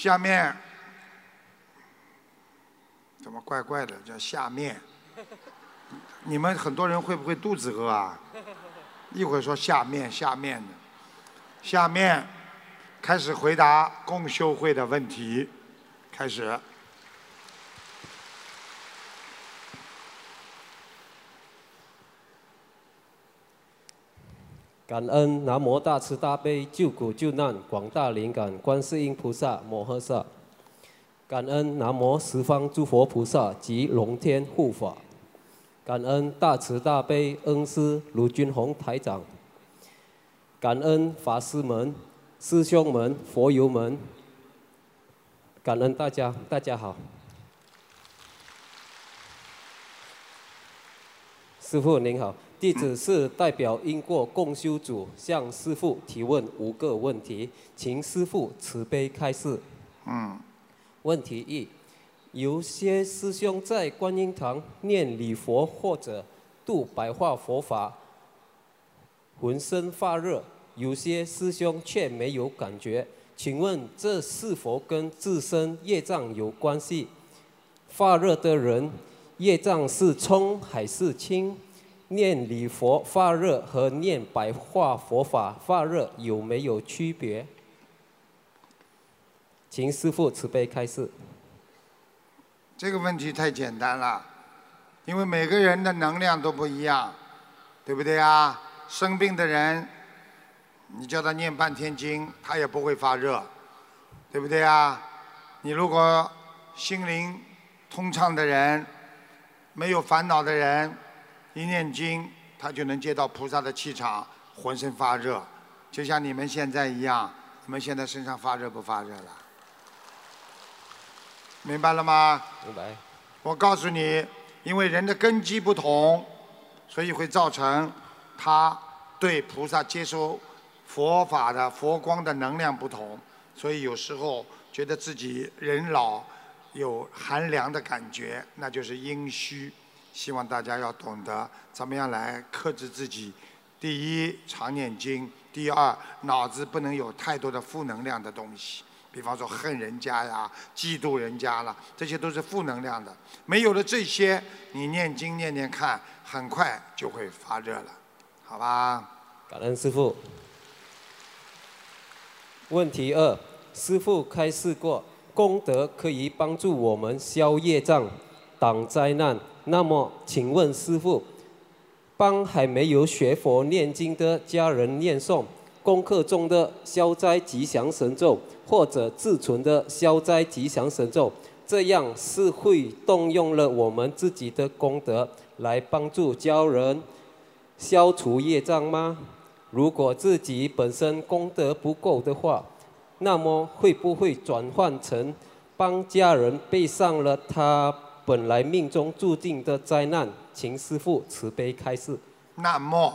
下面怎么怪怪的？叫下面。你们很多人会不会肚子饿啊？一会儿说下面下面的，下面开始回答共修会的问题，开始。感恩南无大慈大悲救苦救难广大灵感观世音菩萨摩诃萨，感恩南无十方诸佛菩萨及龙天护法，感恩大慈大悲恩师卢军宏台长，感恩法师们、师兄们、佛友们，感恩大家，大家好。师父您好。弟子是代表因果共修组向师父提问五个问题，请师父慈悲开示。嗯。问题一：有些师兄在观音堂念礼佛或者度白话佛法，浑身发热；有些师兄却没有感觉。请问这是否跟自身业障有关系？发热的人业障是冲还是轻？念礼佛发热和念白话佛法发热有没有区别？请师父慈悲开示。这个问题太简单了，因为每个人的能量都不一样，对不对啊？生病的人，你叫他念半天经，他也不会发热，对不对啊？你如果心灵通畅的人，没有烦恼的人。一念经，他就能接到菩萨的气场，浑身发热，就像你们现在一样。你们现在身上发热不发热了？明白了吗？明白。我告诉你，因为人的根基不同，所以会造成他对菩萨接收佛法的佛光的能量不同，所以有时候觉得自己人老有寒凉的感觉，那就是阴虚。希望大家要懂得怎么样来克制自己。第一，常念经；第二，脑子不能有太多的负能量的东西，比方说恨人家呀、嫉妒人家了，这些都是负能量的。没有了这些，你念经念念看，很快就会发热了，好吧？感恩师傅。问题二：师傅开示过，功德可以帮助我们消业障、挡灾难。那么，请问师傅，帮还没有学佛念经的家人念诵功课中的消灾吉祥神咒，或者自存的消灾吉祥神咒，这样是会动用了我们自己的功德来帮助家人消除业障吗？如果自己本身功德不够的话，那么会不会转换成帮家人背上了他？本来命中注定的灾难，请师父慈悲开示。那么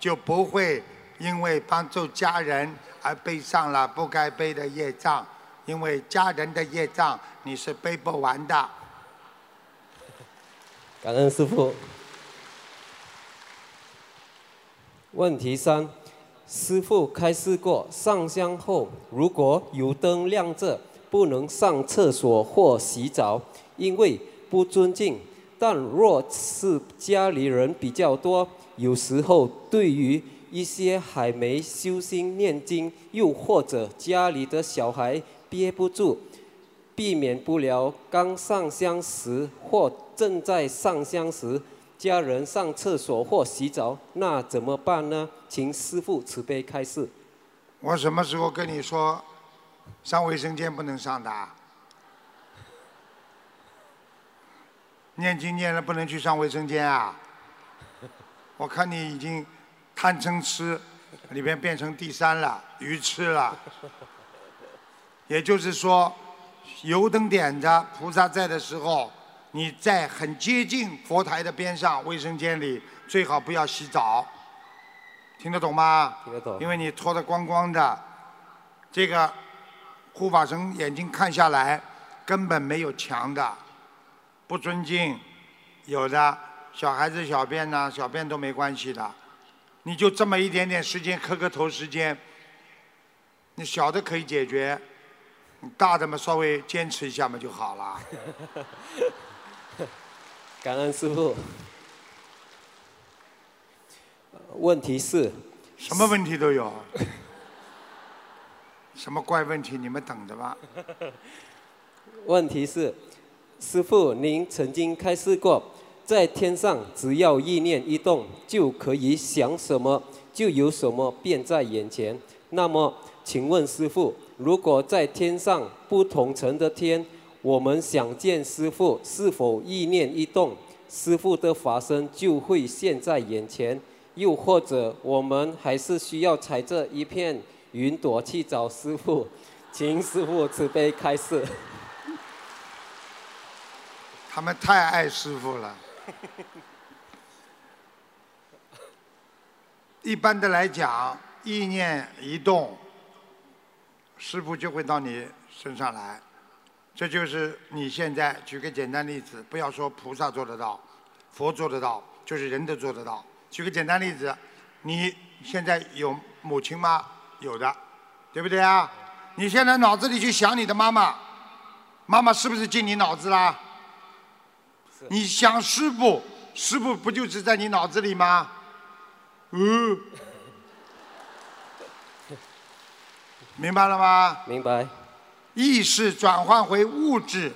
就不会因为帮助家人而背上了不该背的业障，因为家人的业障你是背不完的。感恩师父。问题三：师父开示过，上香后如果有灯亮着，不能上厕所或洗澡，因为。不尊敬，但若是家里人比较多，有时候对于一些还没修心念经，又或者家里的小孩憋不住，避免不了刚上香时或正在上香时，家人上厕所或洗澡，那怎么办呢？请师父慈悲开示。我什么时候跟你说，上卫生间不能上的？念经念了不能去上卫生间啊！我看你已经贪嗔痴里边变成第三了，愚痴了。也就是说，油灯点着，菩萨在的时候，你在很接近佛台的边上，卫生间里最好不要洗澡。听得懂吗？听得懂。因为你脱得光光的，这个护法神眼睛看下来，根本没有墙的。不尊敬，有的小孩子小便呢，小便都没关系的，你就这么一点点时间磕个头时间，你小的可以解决，你大的嘛稍微坚持一下嘛就好了。感恩师傅。问题是，什么问题都有，什么怪问题你们等着吧。问题是，师傅您曾经开示过，在天上只要意念一动，就可以想什么就有什么变在眼前。那么，请问师傅，如果在天上不同层的天，我们想见师傅，是否意念一动，师傅的法身就会现在眼前？又或者，我们还是需要踩着一片云朵去找师傅，请师傅慈悲开示。他们太爱师傅了。一般的来讲，意念一动，师傅就会到你身上来。这就是你现在举个简单例子，不要说菩萨做得到，佛做得到，就是人都做得到。举个简单例子，你现在有母亲吗？有的，对不对啊？你现在脑子里去想你的妈妈，妈妈是不是进你脑子啦？你想师傅，师傅不就是在你脑子里吗？嗯，明白了吗？明白。意识转换回物质，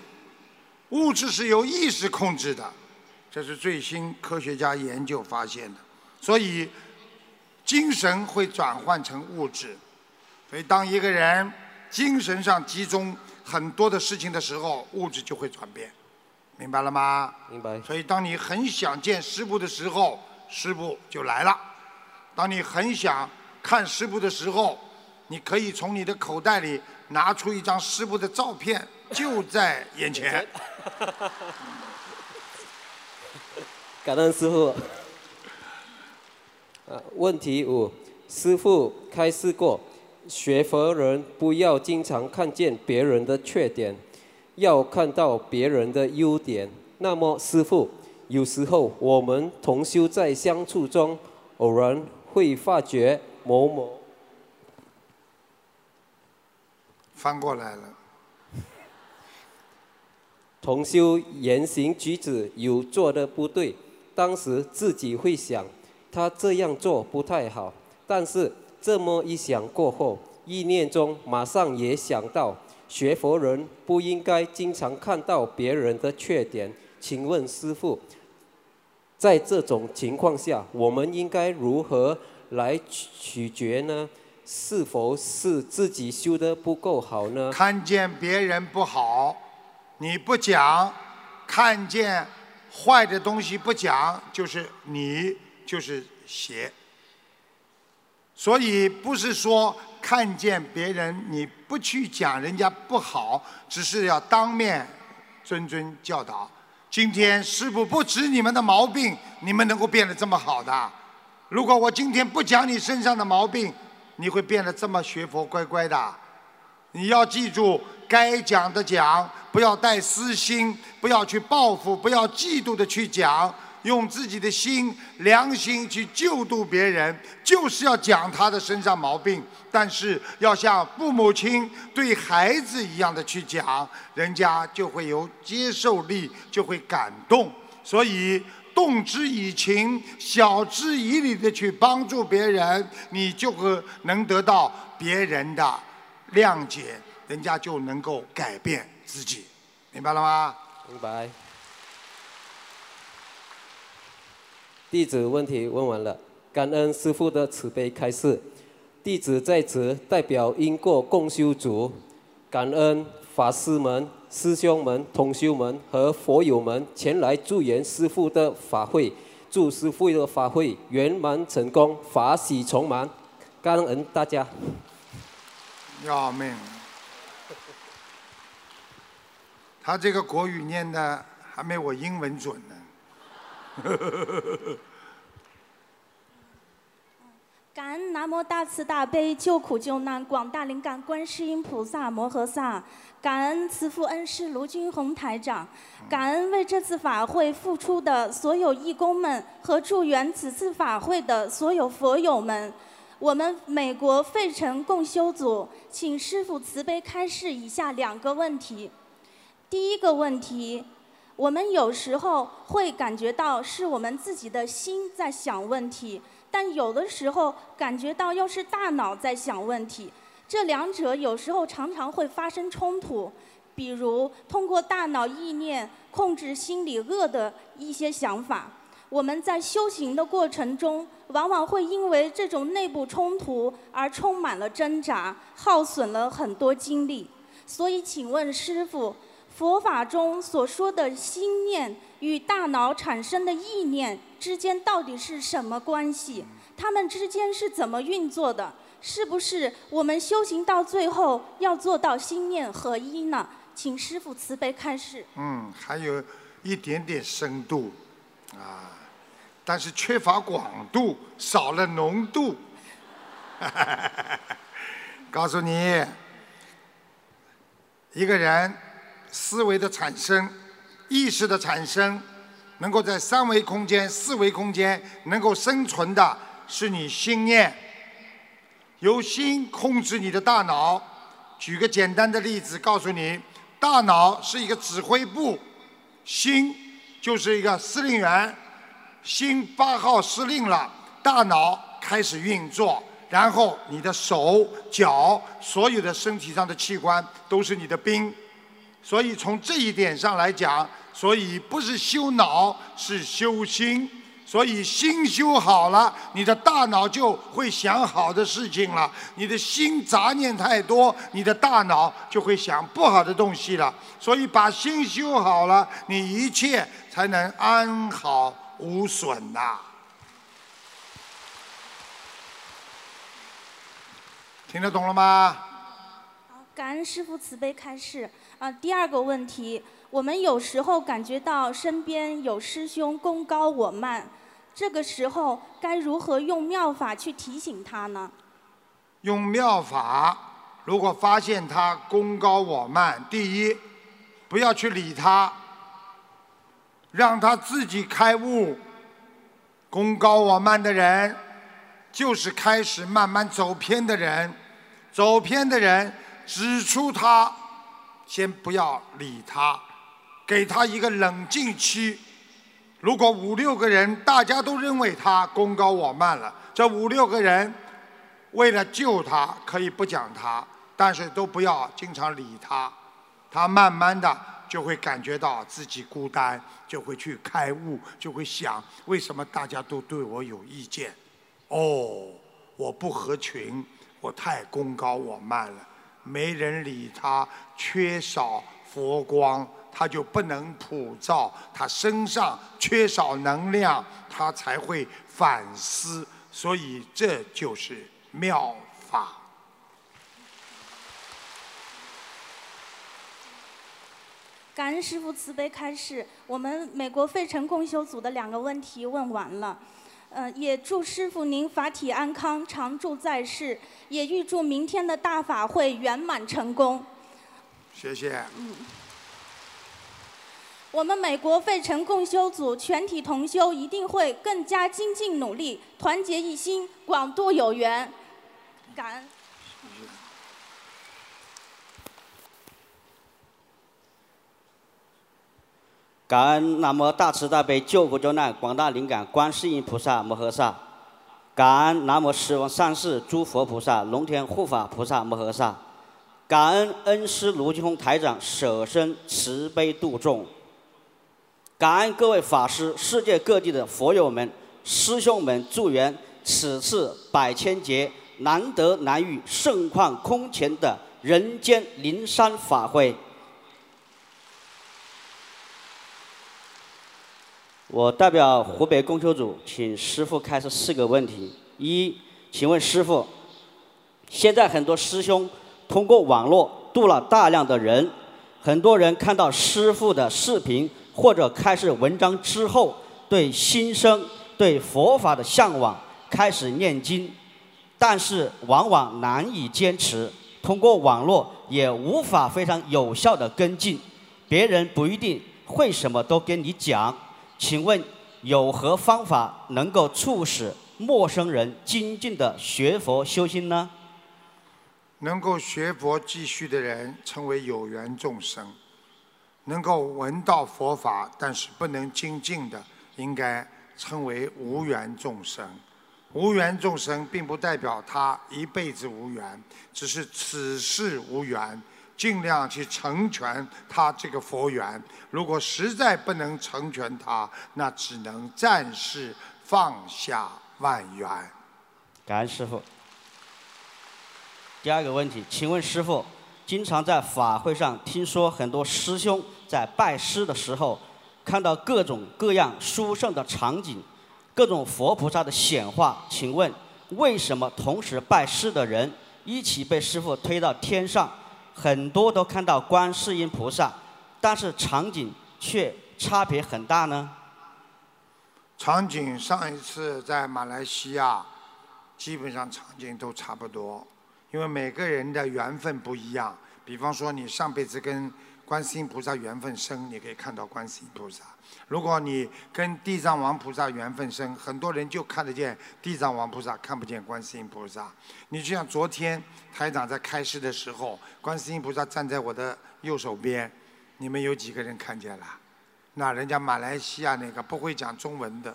物质是由意识控制的。这是最新科学家研究发现的，所以精神会转换成物质。所以当一个人精神上集中很多的事情的时候，物质就会转变，明白了吗？明白。所以当你很想见师傅的时候，师傅就来了；当你很想看师傅的时候，你可以从你的口袋里拿出一张师傅的照片，就在眼前。感恩师傅。呃，问题五，师傅开示过，学佛人不要经常看见别人的缺点，要看到别人的优点。那么，师傅，有时候我们同修在相处中，偶然会发觉某某翻过来了。同修言行举止有做的不对。当时自己会想，他这样做不太好。但是这么一想过后，意念中马上也想到，学佛人不应该经常看到别人的缺点。请问师傅，在这种情况下，我们应该如何来取决呢？是否是自己修的不够好呢？看见别人不好，你不讲，看见。坏的东西不讲，就是你就是邪。所以不是说看见别人你不去讲人家不好，只是要当面谆谆教导。今天师傅不指你们的毛病，你们能够变得这么好的。如果我今天不讲你身上的毛病，你会变得这么学佛乖乖的。你要记住，该讲的讲，不要带私心，不要去报复，不要嫉妒的去讲，用自己的心、良心去救度别人，就是要讲他的身上毛病。但是要像父母亲对孩子一样的去讲，人家就会有接受力，就会感动。所以动之以情，晓之以理的去帮助别人，你就会能得到别人的。谅解，人家就能够改变自己，明白了吗？明白。弟子问题问完了，感恩师父的慈悲开示。弟子在此代表因果共修组，感恩法师们、师兄们、同修们和佛友们前来助缘师父的法会，祝师父的法会圆满成功，法喜充满。感恩大家。要命！他这个国语念的还没我英文准呢。感恩南无大慈大悲救苦救难广大灵感观世音菩萨摩诃萨，感恩慈父恩师卢军宏台长，感恩为这次法会付出的所有义工们和助缘此次法会的所有佛友们。我们美国费城共修组，请师傅慈悲开示以下两个问题。第一个问题，我们有时候会感觉到是我们自己的心在想问题，但有的时候感觉到又是大脑在想问题，这两者有时候常常会发生冲突。比如通过大脑意念控制心里恶的一些想法。我们在修行的过程中，往往会因为这种内部冲突而充满了挣扎，耗损了很多精力。所以，请问师傅，佛法中所说的心念与大脑产生的意念之间到底是什么关系？它们之间是怎么运作的？是不是我们修行到最后要做到心念合一呢？请师傅慈悲开示。嗯，还有一点点深度，啊。但是缺乏广度，少了浓度。告诉你，一个人思维的产生、意识的产生，能够在三维空间、四维空间能够生存的，是你心念。由心控制你的大脑。举个简单的例子，告诉你，大脑是一个指挥部，心就是一个司令员。心八号失令了，大脑开始运作，然后你的手脚所有的身体上的器官都是你的兵，所以从这一点上来讲，所以不是修脑是修心，所以心修好了，你的大脑就会想好的事情了。你的心杂念太多，你的大脑就会想不好的东西了。所以把心修好了，你一切才能安好。无损呐，听得懂了吗？好，感恩师父慈悲开示。啊，第二个问题，我们有时候感觉到身边有师兄功高我慢，这个时候该如何用妙法去提醒他呢？用妙法，如果发现他功高我慢，第一，不要去理他。让他自己开悟，功高我慢的人，就是开始慢慢走偏的人。走偏的人，指出他，先不要理他，给他一个冷静期。如果五六个人大家都认为他功高我慢了，这五六个人为了救他，可以不讲他，但是都不要经常理他。他慢慢的。就会感觉到自己孤单，就会去开悟，就会想为什么大家都对我有意见？哦，我不合群，我太功高我慢了，没人理他，缺少佛光，他就不能普照，他身上缺少能量，他才会反思，所以这就是妙法。感恩师父慈悲开示，我们美国费城共修组的两个问题问完了，嗯，也祝师傅您法体安康，常驻在世，也预祝明天的大法会圆满成功。谢谢。嗯。我们美国费城共修组全体同修一定会更加精进努力，团结一心，广度有缘。感恩。感恩南无大慈大悲救苦救难广大灵感观世音菩萨摩诃萨，感恩南无十方三世诸佛菩萨龙天护法菩萨摩诃萨，感恩恩师卢金峰台长舍身慈悲度众，感恩各位法师、世界各地的佛友们、师兄们，祝愿此次百千劫难得难遇、盛况空前的人间灵山法会。我代表湖北供修组，请师傅开始四个问题：一，请问师傅，现在很多师兄通过网络度了大量的人，很多人看到师傅的视频或者开始文章之后，对心生对佛法的向往，开始念经，但是往往难以坚持，通过网络也无法非常有效的跟进，别人不一定会什么都跟你讲。请问有何方法能够促使陌生人精进的学佛修心呢？能够学佛继续的人称为有缘众生，能够闻到佛法但是不能精进的，应该称为无缘众生。无缘众生并不代表他一辈子无缘，只是此世无缘，尽量去成全他这个佛缘。如果实在不能成全他，那只能暂时放下万缘。感恩师傅。第二个问题，请问师傅，经常在法会上听说很多师兄在拜师的时候，看到各种各样殊胜的场景。各种佛菩萨的显化，请问为什么同时拜师的人一起被师傅推到天上，很多都看到观世音菩萨，但是场景却差别很大呢？场景上一次在马来西亚，基本上场景都差不多，因为每个人的缘分不一样。比方说你上辈子跟观世音菩萨缘分深，你可以看到观世音菩萨。如果你跟地藏王菩萨缘分深，很多人就看得见地藏王菩萨，看不见观世音菩萨。你就像昨天台长在开示的时候，观世音菩萨站在我的右手边，你们有几个人看见了？那人家马来西亚那个不会讲中文的，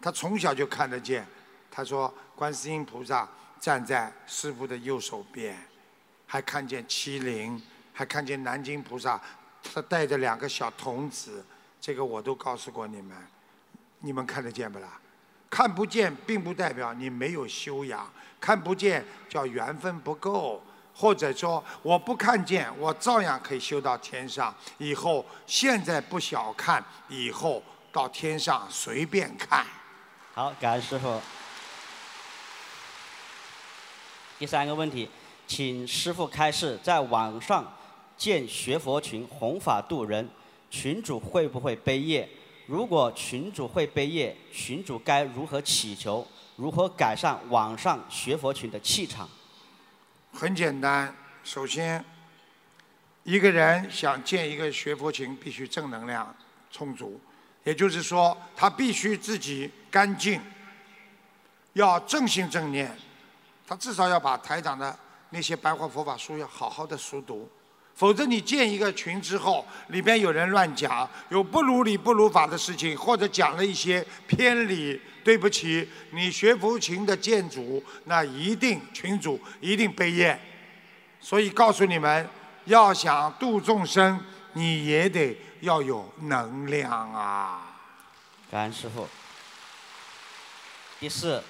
他从小就看得见。他说观世音菩萨站在师傅的右手边，还看见麒麟。还看见南京菩萨，他带着两个小童子，这个我都告诉过你们，你们看得见不啦？看不见并不代表你没有修养，看不见叫缘分不够，或者说我不看见，我照样可以修到天上。以后现在不小看，以后到天上随便看。好，感恩师傅。第三个问题，请师傅开示，在网上。建学佛群弘法度人，群主会不会背业？如果群主会背业，群主该如何祈求？如何改善网上学佛群的气场？很简单，首先，一个人想建一个学佛群，必须正能量充足，也就是说，他必须自己干净，要正心正念，他至少要把台长的那些白话佛法书要好好的熟读。否则，你建一个群之后，里边有人乱讲，有不如理不如法的事情，或者讲了一些偏理，对不起，你学佛群的建主，那一定群主一定背业。所以告诉你们，要想度众生，你也得要有能量啊！感恩师傅。第四，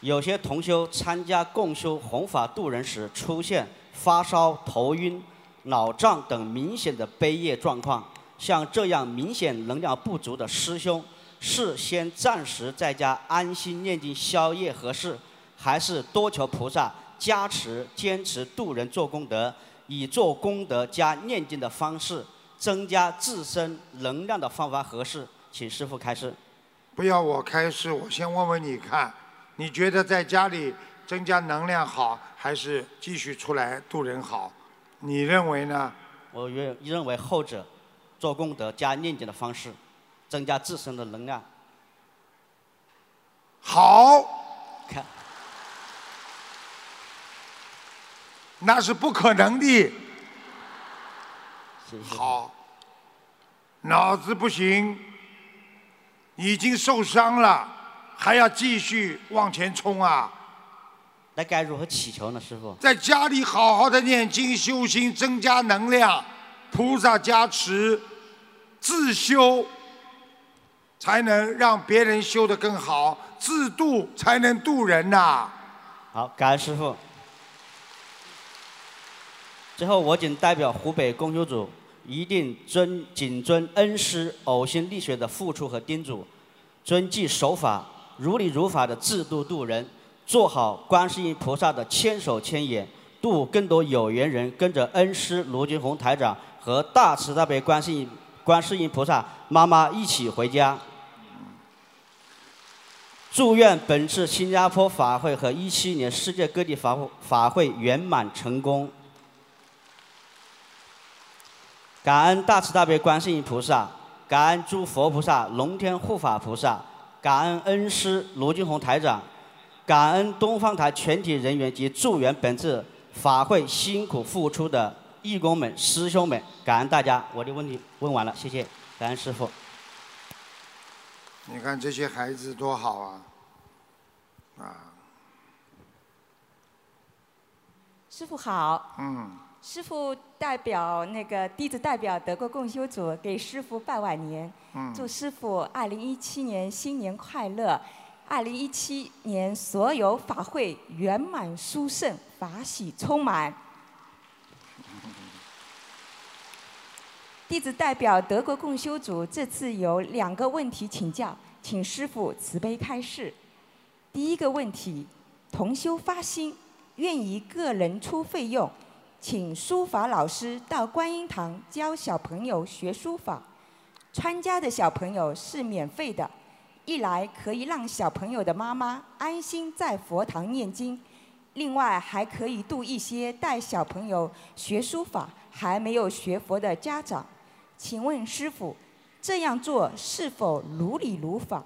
有些同修参加共修弘法度人时，出现发烧、头晕。脑胀等明显的悲业状况，像这样明显能量不足的师兄，是先暂时在家安心念经消业合适，还是多求菩萨加持，坚持度人做功德，以做功德加念经的方式增加自身能量的方法合适？请师傅开示。不要我开示，我先问问你看，你觉得在家里增加能量好，还是继续出来度人好？你认为呢？我认认为后者，做功德加念经的方式，增加自身的能量。好，看，那是不可能的。谢好，脑子不行，已经受伤了，还要继续往前冲啊！那该如何祈求呢，师傅？在家里好好的念经修心，增加能量，菩萨加持，自修，才能让别人修得更好，自度才能度人呐。好，感恩师傅。最后，我谨代表湖北公修组，一定遵谨遵恩师呕心沥血的付出和叮嘱，遵纪守法，如理如法的制度度人。做好观世音菩萨的千手千眼，度更多有缘人，跟着恩师卢军红台长和大慈大悲观世音观世音菩萨妈妈一起回家。祝愿本次新加坡法会和一七年世界各地法法会圆满成功。感恩大慈大悲观世音菩萨，感恩诸佛菩萨、龙天护法菩萨，感恩恩师卢军红台长。感恩东方台全体人员及助缘本次法会辛苦付出的义工们、师兄们，感恩大家。我的问题问完了，谢谢，感恩师傅。你看这些孩子多好啊！啊，师傅好。嗯，师傅代表那个弟子代表德国共修组给师傅拜晚年，嗯祝师傅二零一七年新年快乐，二零一七年所有法会圆满殊胜，法喜充满。弟子代表德国共修组这次有两个问题请教，请师傅慈悲开示。第一个问题，同修发心，愿以个人出费用，请书法老师到观音堂教小朋友学书法。参加的小朋友是免费的，一来可以让小朋友的妈妈安心在佛堂念经，另外还可以度一些带小朋友学书法还没有学佛的家长。请问师傅，这样做是否如理如法？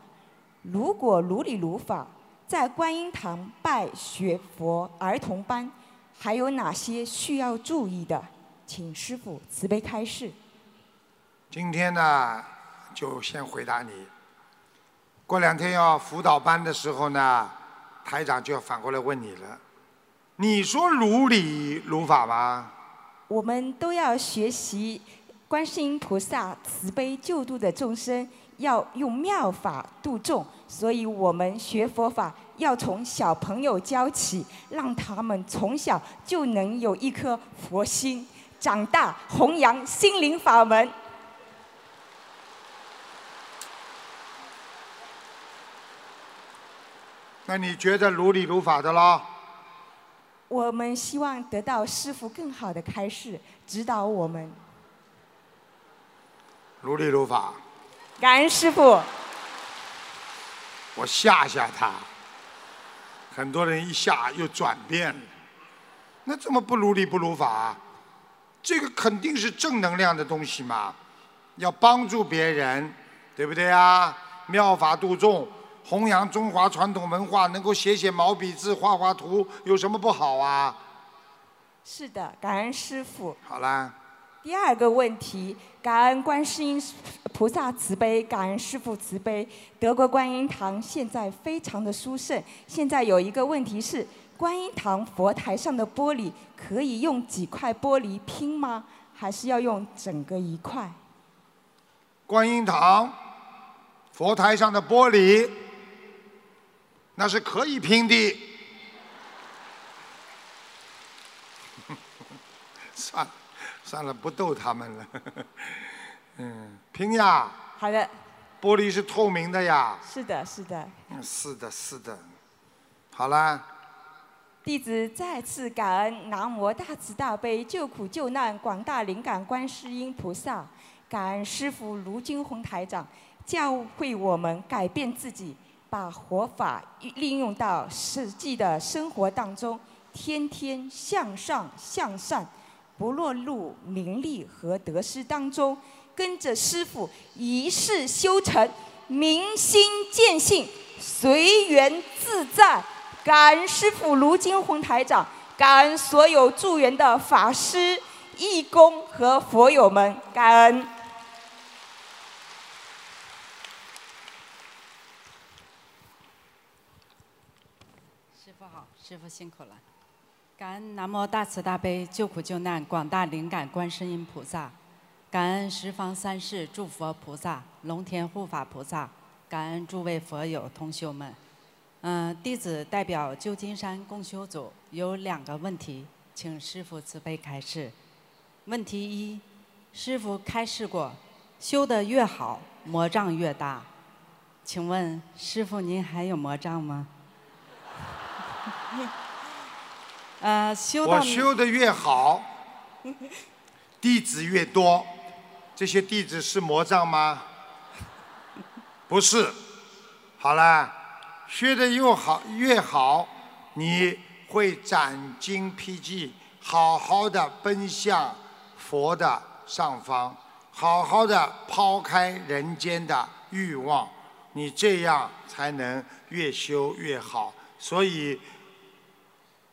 如果如理如法，在观音堂拜学佛儿童班，还有哪些需要注意的？请师傅慈悲开示。今天呢，就先回答你。过两天要辅导班的时候呢，台长就要反过来问你了。你说如理如法吗？我们都要学习观世音菩萨慈悲救度的众生，要用妙法度众，所以我们学佛法要从小朋友教起，让他们从小就能有一颗佛心，长大弘扬心灵法门。那你觉得如理如法的咯？我们希望得到师傅更好的开示，指导我们。如理如法，感恩师傅。我吓吓他。很多人一下又转变了，那怎么不如理不如法啊？这个肯定是正能量的东西嘛，要帮助别人，对不对啊？妙法度众，弘扬中华传统文化，能够写写毛笔字、画画图，有什么不好啊？是的，感恩师傅。好啦，第二个问题，感恩观世音菩萨慈悲，感恩师父慈悲。德国观音堂现在非常的殊胜。现在有一个问题是，观音堂佛台上的玻璃可以用几块玻璃拼吗？还是要用整个一块？观音堂佛台上的玻璃，那是可以拼的。算了算了，不逗他们了。嗯，拼呀，好的，玻璃是透明的呀。是的，是的。嗯，是的，是的。好啦，弟子再次感恩南无大慈大悲救苦救难广大灵感观世音菩萨，感恩师父卢军宏台长，教会我们改变自己，把活法利用到实际的生活当中，天天向上向善，不落入名利和得失当中，跟着师父一世修成，明心见性，随缘自在。感恩师父卢金红台长，感恩所有助缘的法师、义工和佛友们，感恩。师傅好，师傅辛苦了。感恩南无大慈大悲救苦救难广大灵感观世音菩萨，感恩十方三世诸佛菩萨、龙天护法菩萨，感恩诸位佛友同修们。嗯，弟子代表旧金山共修组有两个问题，请师傅慈悲开示。问题一，师傅开示过，修得越好，魔障越大。请问师傅您还有魔障吗？呃，修到我修的越好，弟子越多，这些弟子是魔障吗？不是。好了，学的又好越好，你会斩荆披棘，好好的奔向佛的上方，好好的抛开人间的欲望，你这样才能越修越好。所以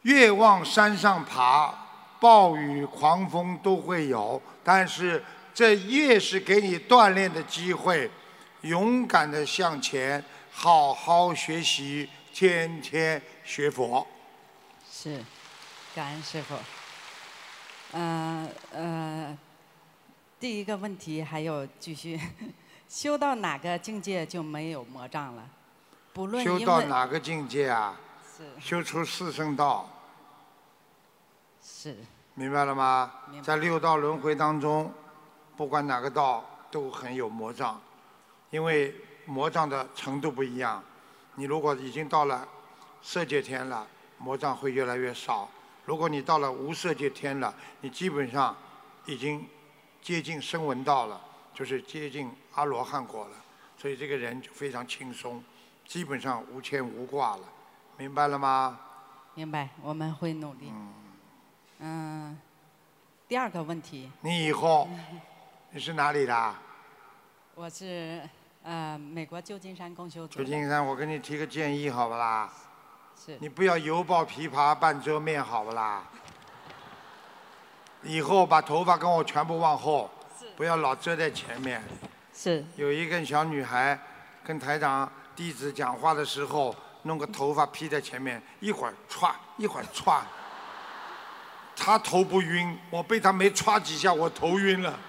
越往山上爬，暴雨狂风都会有，但是这越是给你锻炼的机会，勇敢的向前，好好学习，天天学佛。是，感恩师傅。嗯呃，第一个问题还有继续，修到哪个境界就没有魔障了？不论修到哪个境界啊？是。修出四圣道，是。明白了吗？在六道轮回当中，不管哪个道都很有魔障，因为魔障的程度不一样。你如果已经到了色界天了，魔障会越来越少；如果你到了无色界天了，你基本上已经接近声闻道了，就是接近阿罗汉果了。所以这个人就非常轻松，基本上无牵无挂了，明白了吗？明白，我们会努力。嗯，第二个问题，你以后 你是哪里的？我是呃美国旧金山公修组。旧金山，我给你提个建议，好不啦？是你不要犹抱琵琶半遮面，好不啦？以后把头发跟我全部往后，不要老遮在前面。是有一个小女孩跟台长弟子讲话的时候，弄个头发披在前面，一会儿歘，一会儿歘。他头不晕，我被他没歘几下，我头晕了。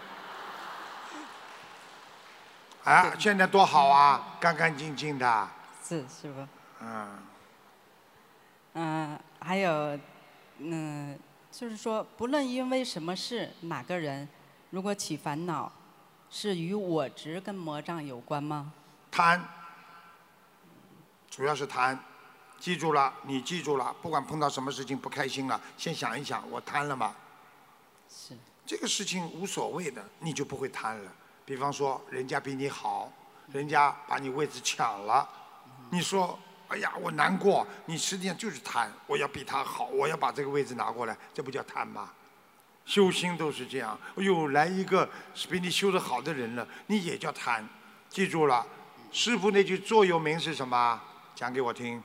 啊，现在多好啊，干干净净的。是师傅。嗯，嗯，还有，嗯，就是说，不论因为什么事，哪个人如果起烦恼，是与我执跟魔障有关吗？贪，主要是贪。记住了，你记住了，不管碰到什么事情不开心了，先想一想，我贪了吗？是。这个事情无所谓的，你就不会贪了。比方说，人家比你好，人家把你位置抢了，你说，哎呀，我难过，你实际上就是贪，我要比他好，我要把这个位置拿过来，这不叫贪吗？修心都是这样，哎呦，来一个是比你修得好的人了，你也叫贪。记住了，师傅那句座右铭是什么？讲给我听。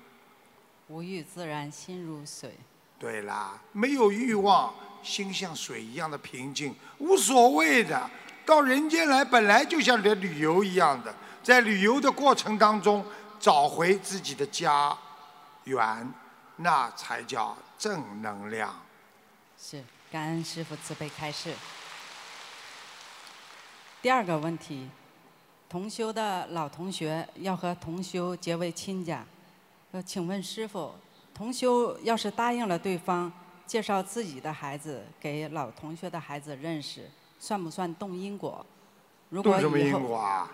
无欲自然心如水。对啦，没有欲望，心像水一样的平静，无所谓的。到人间来，本来就像来旅游一样的，在旅游的过程当中，找回自己的家园，那才叫正能量。是，感恩师傅慈悲开示。第二个问题，同修的老同学要和同修结为亲家，呃，请问师傅，同修要是答应了对方介绍自己的孩子给老同学的孩子认识，算不算动因果？如果动什么因果啊？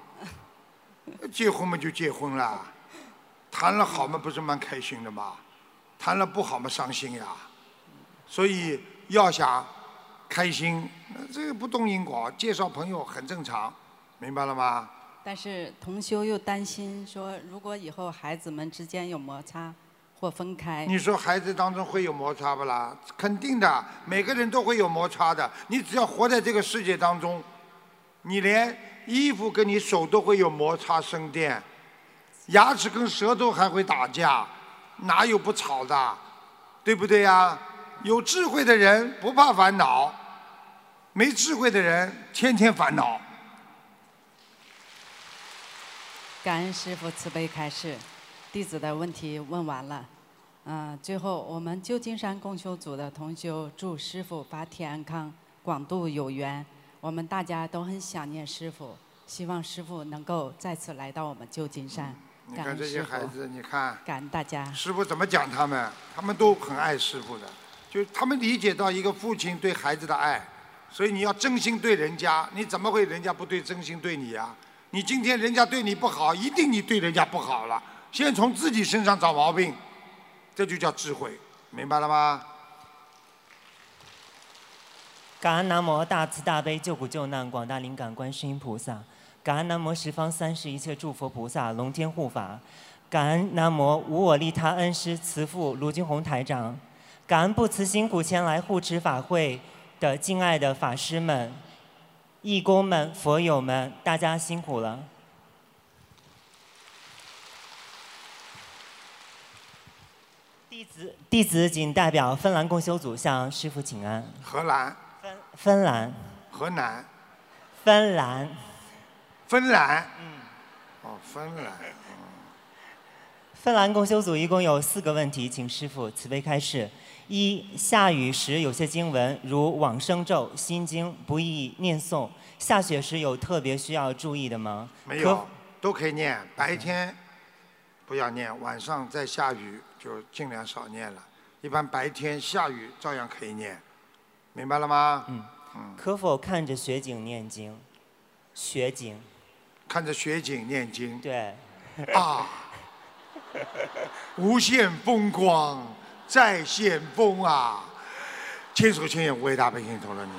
结婚嘛就结婚了，谈了好嘛不是蛮开心的吗？谈了不好嘛伤心呀。所以要想开心，这个不动因果，介绍朋友很正常，明白了吗？但是同修又担心说，如果以后孩子们之间有摩擦或分开，你说孩子当中会有摩擦不啦？肯定的，每个人都会有摩擦的。你只要活在这个世界当中，你连衣服跟你手都会有摩擦生电，牙齿跟舌头还会打架，哪有不吵的？对不对呀？有智慧的人不怕烦恼，没智慧的人天天烦恼。感恩师傅慈悲开示，弟子的问题问完了。嗯、最后我们旧金山共修组的同修祝师傅法体安康，广度有缘。我们大家都很想念师傅，希望师傅能够再次来到我们旧金山。感恩师傅些孩子，你看。感恩大家。师傅怎么讲他们？他们都很爱师傅的，就是他们理解到一个父亲对孩子的爱，所以你要真心对人家，你怎么会人家不对真心对你呀？你今天人家对你不好，一定你对人家不好了。先从自己身上找毛病，这就叫智慧，明白了吗？感恩南无大慈大悲救苦救难广大灵感观世音菩萨，感恩南无十方三世一切诸佛菩萨龙天护法，感恩南无无我利他恩师慈父卢军宏台长，感恩不辞辛苦前来护持法会的敬爱的法师们、义工们、佛友们，大家辛苦了。弟子弟子仅代表芬兰共修组向师傅请安。荷兰、芬芬兰，河南、芬兰，芬兰。嗯。哦，芬兰。芬兰共修组一共有四个问题，请师傅慈悲开示。一、下雨时有些经文如往生咒、心经不宜念诵，下雪时有特别需要注意的吗？没有，都可以念。白天不要念，晚上再下雨就尽量少念了。一般白天下雨照样可以念，明白了吗？嗯。可否看着雪景念经？雪景。看着雪景念经。对。啊。无限风光在险峰啊！千手千眼无为大悲心陀罗尼。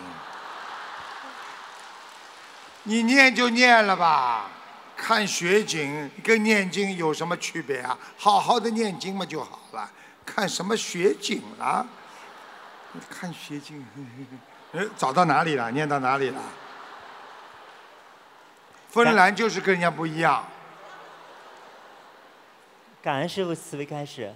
你念就念了吧，看雪景跟念经有什么区别啊？好好的念经嘛就好了，看什么雪景了？看雪景，哎，找到哪里了？念到哪里了？芬兰就是跟人家不一样。感恩师傅慈悲开始。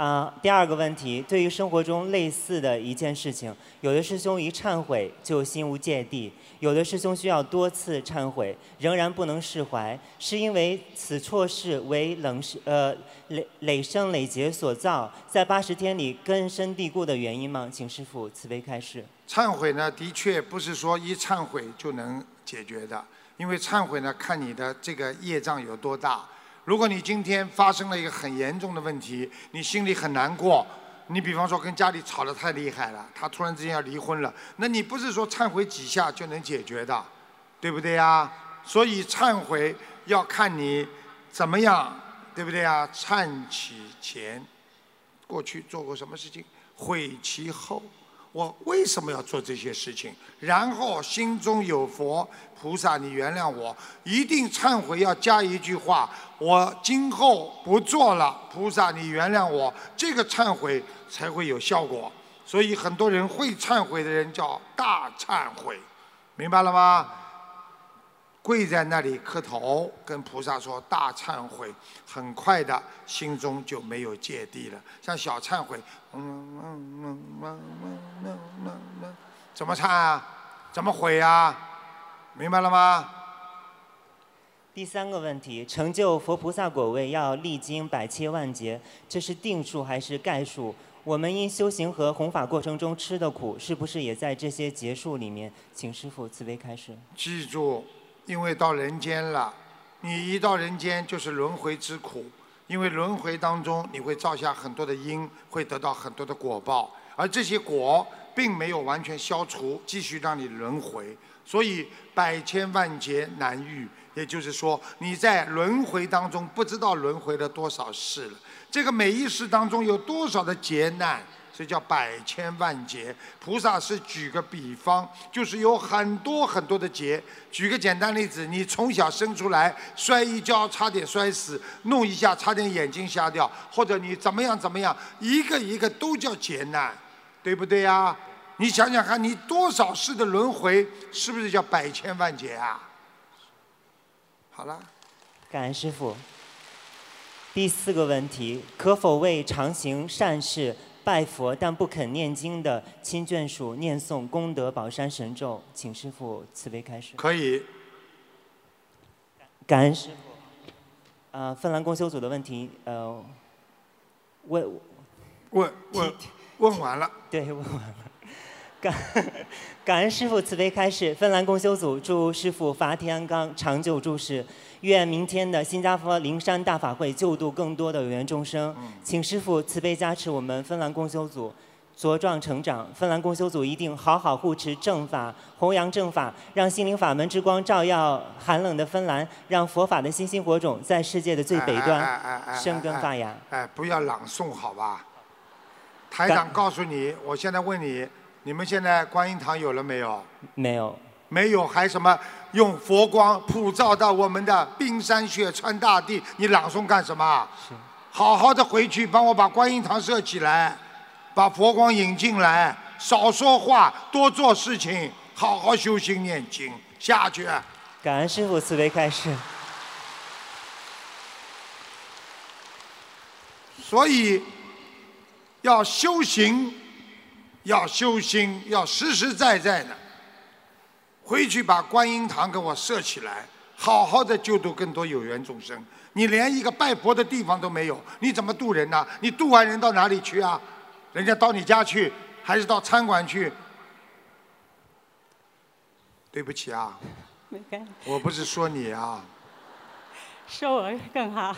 啊、第二个问题，对于生活中类似的一件事情，有的师兄一忏悔就心无芥蒂，有的师兄需要多次忏悔仍然不能释怀，是因为此错事为冷世呃累累生累劫所造，在八十天里根深蒂固的原因吗？请师傅慈悲开示。忏悔呢，的确不是说一忏悔就能解决的，因为忏悔呢，看你的这个业障有多大。如果你今天发生了一个很严重的问题，你心里很难过，你比方说跟家里吵得太厉害了，他突然之间要离婚了，那你不是说忏悔几下就能解决的，对不对呀？所以忏悔要看你怎么样，对不对呀？忏其前，过去做过什么事情，悔其后。我为什么要做这些事情？然后心中有佛，菩萨，你原谅我。一定忏悔要加一句话：我今后不做了，菩萨，你原谅我。这个忏悔才会有效果。所以很多人会忏悔的人叫大忏悔，明白了吗？跪在那里磕头，跟菩萨说大忏悔，很快的，心中就没有芥蒂了。像小忏悔，嗯嗯嗯嗯嗯嗯嗯，怎么忏啊？怎么悔啊？明白了吗？第三个问题，成就佛菩萨果位要历经百千万劫，这是定数还是概数？我们因修行和弘法过程中吃的苦，是不是也在这些劫数里面？请师父慈悲开示。记住。因为到人间了，你一到人间就是轮回之苦。因为轮回当中你会造下很多的因，会得到很多的果报，而这些果并没有完全消除，继续让你轮回。所以百千万劫难遇，也就是说你在轮回当中不知道轮回了多少世了。这个每一世当中有多少的劫难，这叫百千万劫。菩萨是举个比方，就是有很多很多的劫。举个简单例子，你从小生出来摔一跤差点摔死，弄一下差点眼睛瞎掉，或者你怎么样怎么样，一个一个都叫劫难，对不对呀？你想想看，你多少世的轮回，是不是叫百千万劫啊？好了。感恩师傅。第四个问题，可否为常行善事、拜佛但不肯念经的亲眷属念诵功德宝山神咒？请师傅慈悲开示。可以。感恩师傅。呃，芬兰公修组的问题，呃，问问问问完了。对，问完了。感 感恩师傅慈悲开示，芬兰共修组祝师傅法体安康，长久住世。愿明天的新加坡灵山大法会救度更多的有缘众生。请师傅慈悲加持我们芬兰共修组茁壮成长。芬兰共修组一定好好护持正法，弘扬正法，让心灵法门之光照耀寒冷的芬兰，让佛法的星星火种在世界的最北端生根发芽。哎，不要朗诵好吧？台长告诉你，我现在问你。你们现在观音堂有了没有？没有。没有还什么？用佛光普照到我们的冰山雪川大地，你朗诵干什么？是。好好的回去，帮我把观音堂设起来，把佛光引进来，少说话，多做事情，好好修心念经，下去。感恩师傅慈悲开示。所以。要修行，要修心，要实实在在的。回去把观音堂给我设起来，好好的救度更多有缘众生。你连一个拜佛的地方都没有，你怎么渡人呢？你渡完人到哪里去啊？人家到你家去，还是到餐馆去？对不起啊，我不是说你啊。说我更好。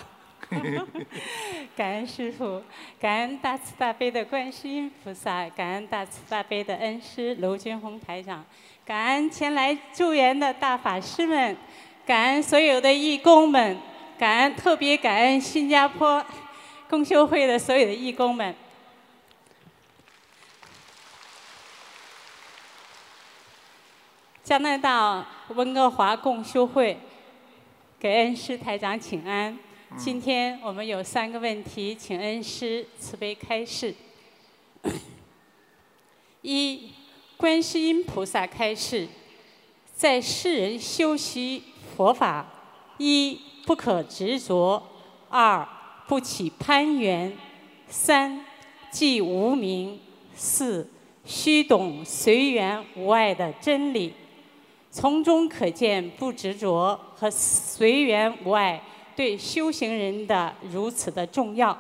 感恩师傅，感恩大慈大悲的观世音菩萨，感恩大慈大悲的恩师卢军宏台长，感恩前来助缘的大法师们，感恩所有的义工们，感恩特别感恩新加坡共修会的所有的义工们。加拿大温哥华共修会给恩师台长请安。今天我们有三个问题，请恩师慈悲开示。一，观世音菩萨开示，在世人修习佛法，一不可执着，二不起攀缘，三即无名，四须懂随缘无碍的真理。从中可见，不执着和随缘无碍。对修行人的如此的重要。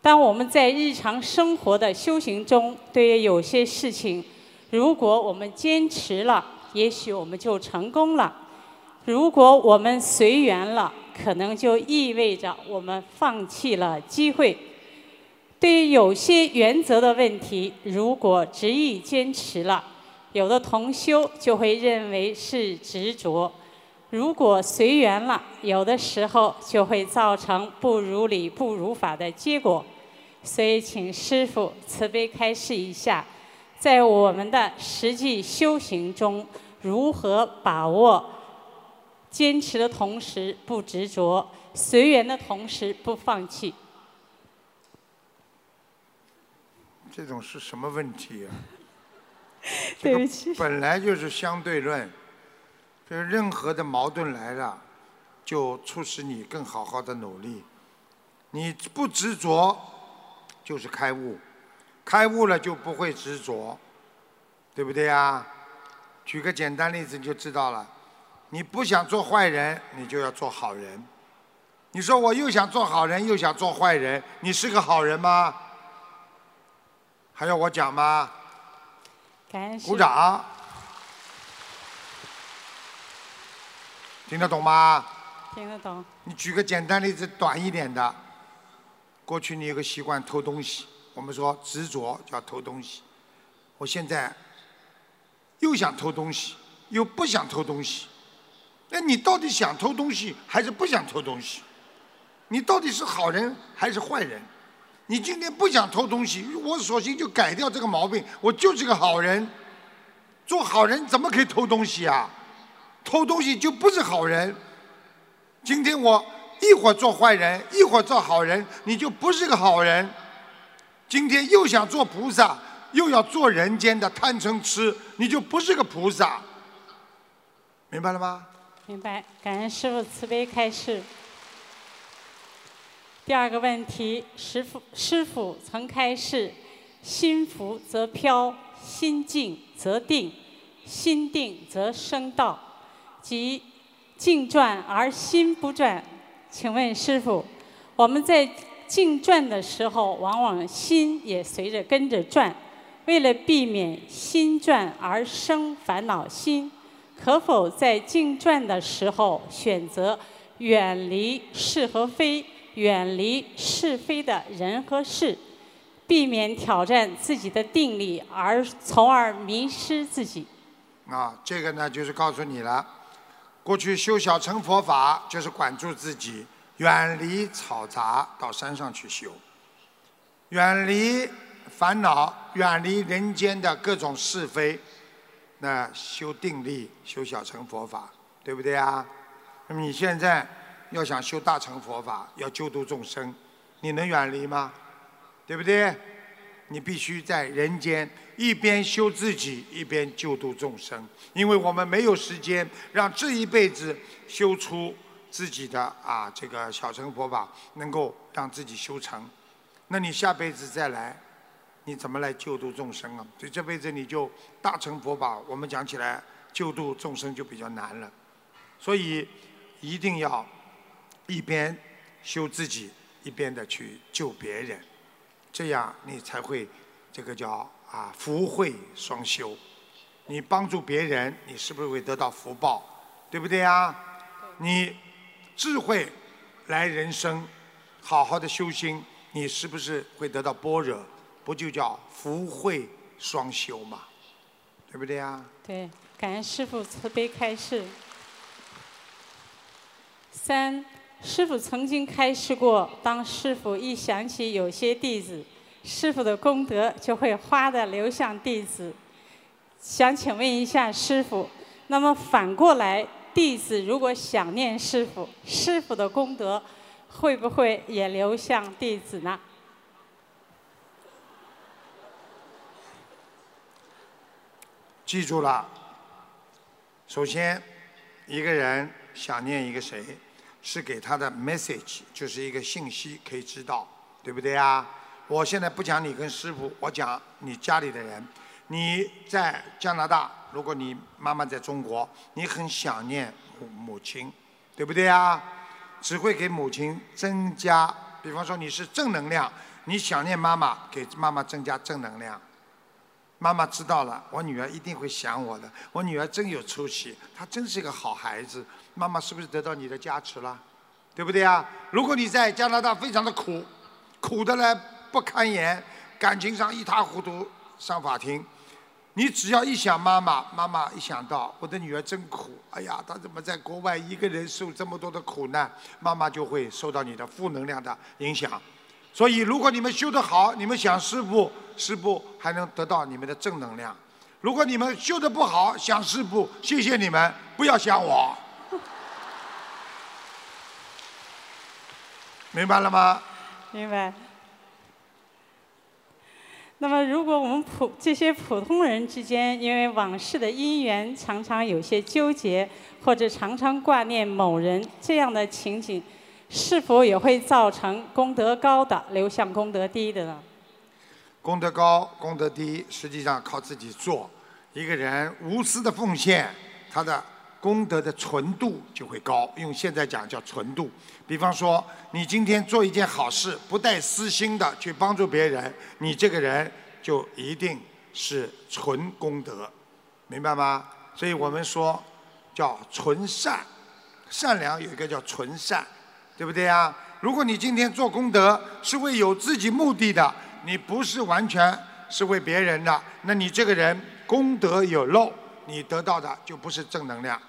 当我们在日常生活的修行中，对于有些事情，如果我们坚持了，也许我们就成功了；如果我们随缘了，可能就意味着我们放弃了机会。对于有些原则的问题，如果执意坚持了，有的同修就会认为是执着。如果随缘了，有的时候就会造成不如理、不如法的结果。所以，请师父慈悲开示一下，在我们的实际修行中，如何把握坚持的同时不执着，随缘的同时不放弃？这种是什么问题啊？对不起，本来就是相对论。就是任何的矛盾来了，就促使你更好好的努力。你不执着，就是开悟，开悟了就不会执着，对不对呀？举个简单例子你就知道了。你不想做坏人，你就要做好人。你说我又想做好人，又想做坏人，你是个好人吗？还要我讲吗？鼓掌。听得懂吗？听得懂。你举个简单例子，短一点的。过去你有个习惯偷东西，我们说执着叫偷东西。我现在又想偷东西，又不想偷东西。那你到底想偷东西还是不想偷东西？你到底是好人还是坏人？你今天不想偷东西，我索性就改掉这个毛病，我就是个好人。做好人怎么可以偷东西啊？偷东西就不是好人。今天我一会儿做坏人，一会儿做好人，你就不是个好人。今天又想做菩萨，又要做人间的贪嗔痴，你就不是个菩萨。明白了吗？明白。感恩师父慈悲开示。第二个问题，师父师父曾开示：心浮则飘，心静则定，心定则生道。即静转而心不转，请问师傅，我们在静转的时候，往往心也随着跟着转。为了避免心转而生烦恼心，可否在静转的时候选择远离是和非、远离是非的人和事，避免挑战自己的定力，而从而迷失自己？啊，这个呢，就是告诉你了。过去修小乘佛法，就是管住自己，远离嘈杂，到山上去修，远离烦恼，远离人间的各种是非，那修定力，修小乘佛法，对不对啊？那么你现在要想修大乘佛法，要救度众生，你能远离吗？对不对？你必须在人间一边修自己，一边救度众生，因为我们没有时间让这一辈子修出自己的啊这个小乘佛法，能够让自己修成。那你下辈子再来，你怎么来救度众生啊？所以这辈子你就大乘佛法，我们讲起来救度众生就比较难了。所以一定要一边修自己，一边的去救别人，这样你才会这个叫啊福慧双修。你帮助别人，你是不是会得到福报？对不对呀？你智慧来人生，好好的修心，你是不是会得到般若？不就叫福慧双修嘛？对不对呀？对，感恩师父慈悲开示。三，师傅曾经开示过，当师傅一想起有些弟子，师傅的功德就会哗的流向弟子。想请问一下师傅，那么反过来，弟子如果想念师傅，师傅的功德会不会也流向弟子呢？记住了，首先，一个人想念一个谁，是给他的 message，就是一个信息，可以知道，对不对啊？我现在不讲你跟师傅，我讲你家里的人。你在加拿大，如果你妈妈在中国，你很想念母母亲，对不对啊？只会给母亲增加，比方说你是正能量，你想念妈妈，给妈妈增加正能量。妈妈知道了，我女儿一定会想我的，我女儿真有出息，她真是一个好孩子。妈妈是不是得到你的加持了？对不对啊？如果你在加拿大非常的苦，苦的呢不堪言，感情上一塌糊涂，上法庭，你只要一想妈妈，妈妈一想到我的女儿真苦，哎呀，她怎么在国外一个人受这么多的苦难？妈妈就会受到你的负能量的影响。所以，如果你们修得好，你们想师傅，师傅还能得到你们的正能量；如果你们修得不好，想师傅，谢谢你们，不要想我。明白了吗？明白。那么，如果我们普这些普通人之间，因为往事的因缘，常常有些纠结，或者常常挂念某人，这样的情景。是否也会造成功德高的流向功德低的呢？功德高、功德低，实际上靠自己做。一个人无私的奉献，他的功德的纯度就会高。用现在讲叫纯度。比方说，你今天做一件好事，不带私心的去帮助别人，你这个人就一定是纯功德，明白吗？所以我们说叫纯善，善良有一个叫纯善。对不对呀？如果你今天做功德是为有自己目的的，你不是完全是为别人的，那你这个人功德有漏，你得到的就不是正能量，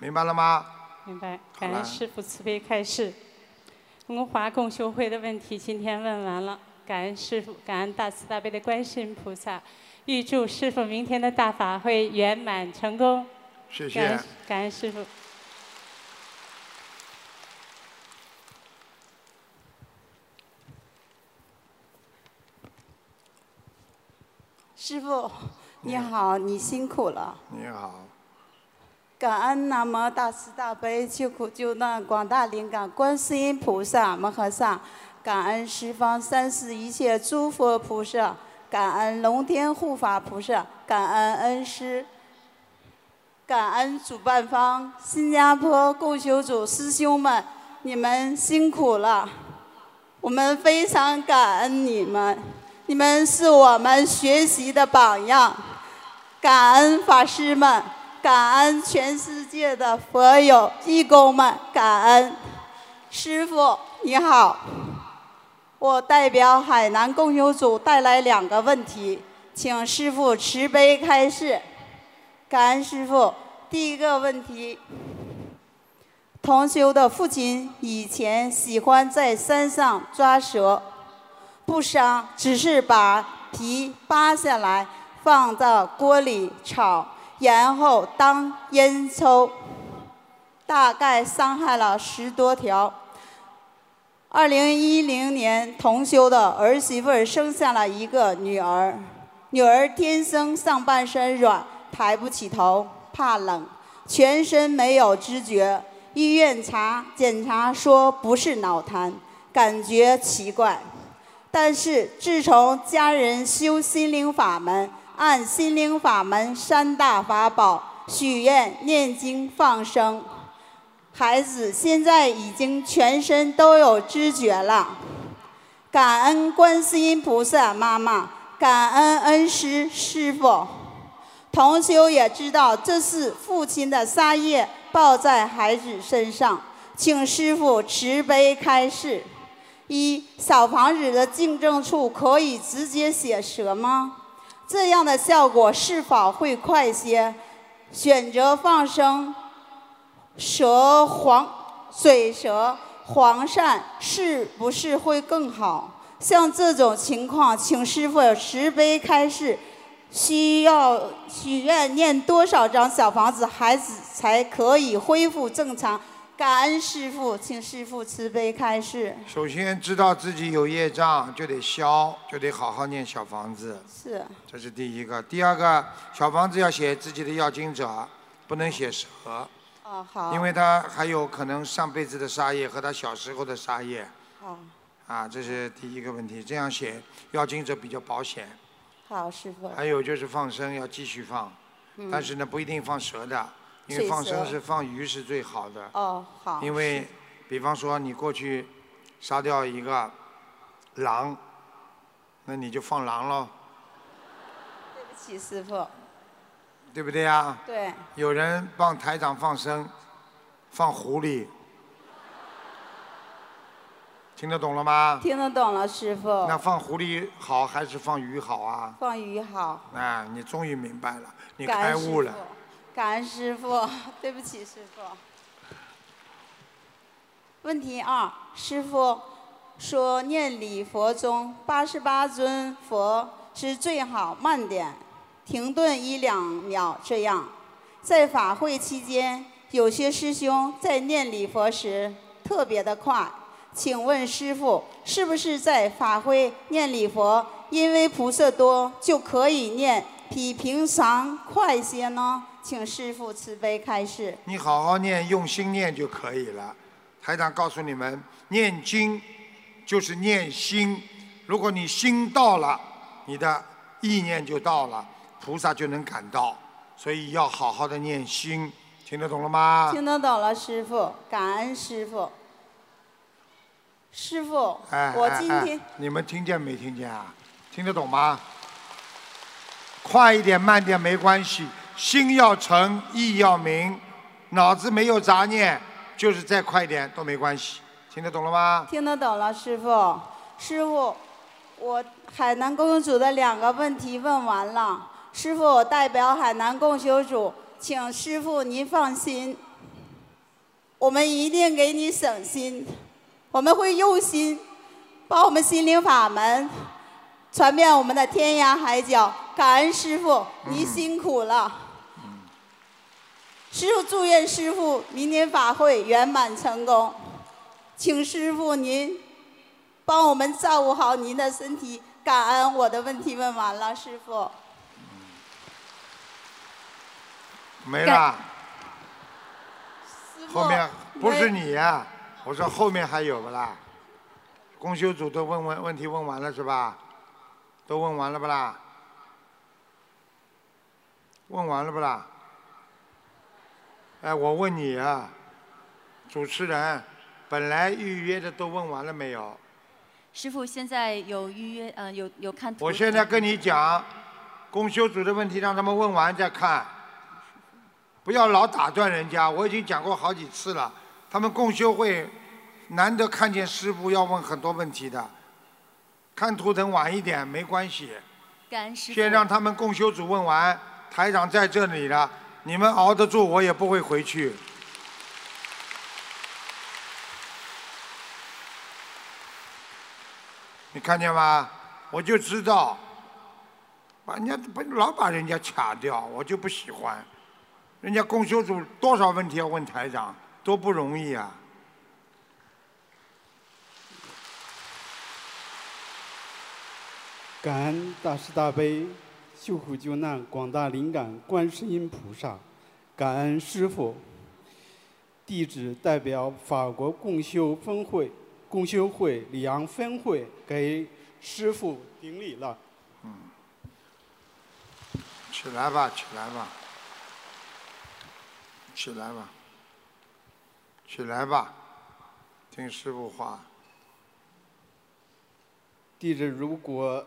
明白了吗？明白。感恩师父慈悲开示。我们华共修会的问题今天问完了，感恩师父，感恩大慈大悲的观世音菩萨，预祝师父明天的大法会圆满成功。谢谢。感恩感恩师父。师傅，你好，你辛苦了。你好。感恩南无大慈大悲救苦救难广大灵感观世音菩萨摩诃萨，感恩十方三世一切诸佛菩萨，感恩龙天护法菩萨，感恩恩师，感恩主办方新加坡共修组师兄们，你们辛苦了，我们非常感恩你们。你们是我们学习的榜样，感恩法师们，感恩全世界的佛友义工们，感恩师傅你好，我代表海南共修组带来两个问题，请师傅慈悲开示。感恩师傅，第一个问题，同修的父亲以前喜欢在山上抓蛇。不伤，只是把皮扒下来放到锅里炒，然后当烟抽，大概伤害了十多条。二零一零年，同修的儿媳妇生下了一个女儿，女儿天生上半身软，抬不起头，怕冷，全身没有知觉。医院查检查说不是脑瘫，感觉奇怪。但是自从家人修心灵法门，按心灵法门三大法宝许愿、念经、放生，孩子现在已经全身都有知觉了。感恩观世音菩萨妈妈，感恩恩师师傅。同修也知道这是父亲的杀业报在孩子身上，请师傅慈悲开示。一小房子的净正处可以直接写蛇吗？这样的效果是否会快些？选择放生蛇黄水蛇黄鳝是不是会更好？像这种情况，请师傅慈悲开示，需要许愿念多少张小房子，孩子才可以恢复正常？感恩师傅，请师傅慈悲开示。首先知道自己有业障，就得消，就得好好念小房子。是。这是第一个。第二个，小房子要写自己的要经者，不能写蛇。哦，好。因为他还有可能上辈子的杀业和他小时候的杀业。好。啊，这是第一个问题，这样写要经者比较保险。好，师傅。还有就是放生要继续放，但是呢不一定放蛇的。因为放生是放鱼是最好的。哦，好。因为，比方说你过去杀掉一个狼，那你就放狼喽。对不起，师傅。对不对呀？对。有人帮台长放生，放狐狸，听得懂了吗？听得懂了，师傅。那放狐狸好还是放鱼好啊？放鱼好。啊，你终于明白了，你开悟了。感恩师傅，对不起师傅。问题二，师傅说念礼佛中八十八尊佛是最好慢点，停顿一两秒这样。在法会期间，有些师兄在念礼佛时特别的快，请问师傅是不是在法会念礼佛，因为菩萨多就可以念比平常快些呢？请师傅慈悲开示。你好好念，用心念就可以了。台长告诉你们，念经就是念心。如果你心到了，你的意念就到了，菩萨就能感到。所以要好好的念心，听得懂了吗？听得懂了，师傅，感恩师傅。师傅，我今天你们听见没听见啊？听得懂吗？快一点，慢点没关系。心要诚，意要明，脑子没有杂念，就是再快点都没关系。听得懂了吗？听得懂了，师傅。师傅，我海南共修组的两个问题问完了。师傅，我代表海南共修组，请师傅您放心，我们一定给你省心，我们会用心把我们心灵法门传遍我们的天涯海角。感恩师傅，您辛苦了。师傅祝愿师傅明年法会圆满成功，请师傅您帮我们照顾好您的身体。感恩我的问题问完了，师傅。没了。后面不是你呀？我说后面还有不啦？公修组都问问问题问完了是吧？都问完了不啦？问完了不啦？哎，我问你啊，主持人，本来预约的都问完了没有？师傅，现在有预约，呃，有有看。我现在跟你讲，公修组的问题让他们问完再看，不要老打断人家。我已经讲过好几次了，他们共修会难得看见师傅要问很多问题的，看图腾晚一点没关系。感恩师傅。先让他们共修组问完，台长在这里了。你们熬得住，我也不会回去。你看见吗？我就知道，把人家不老把人家卡掉，我就不喜欢。人家公修组多少问题要问台长，多不容易啊！感恩大慈大悲。救苦救难广大灵感观世音菩萨，感恩师父。弟子代表法国共修分会、共修会里昂分会给师傅顶礼了。嗯起来吧，起来吧，起来吧，起来吧，听师傅话。弟子如果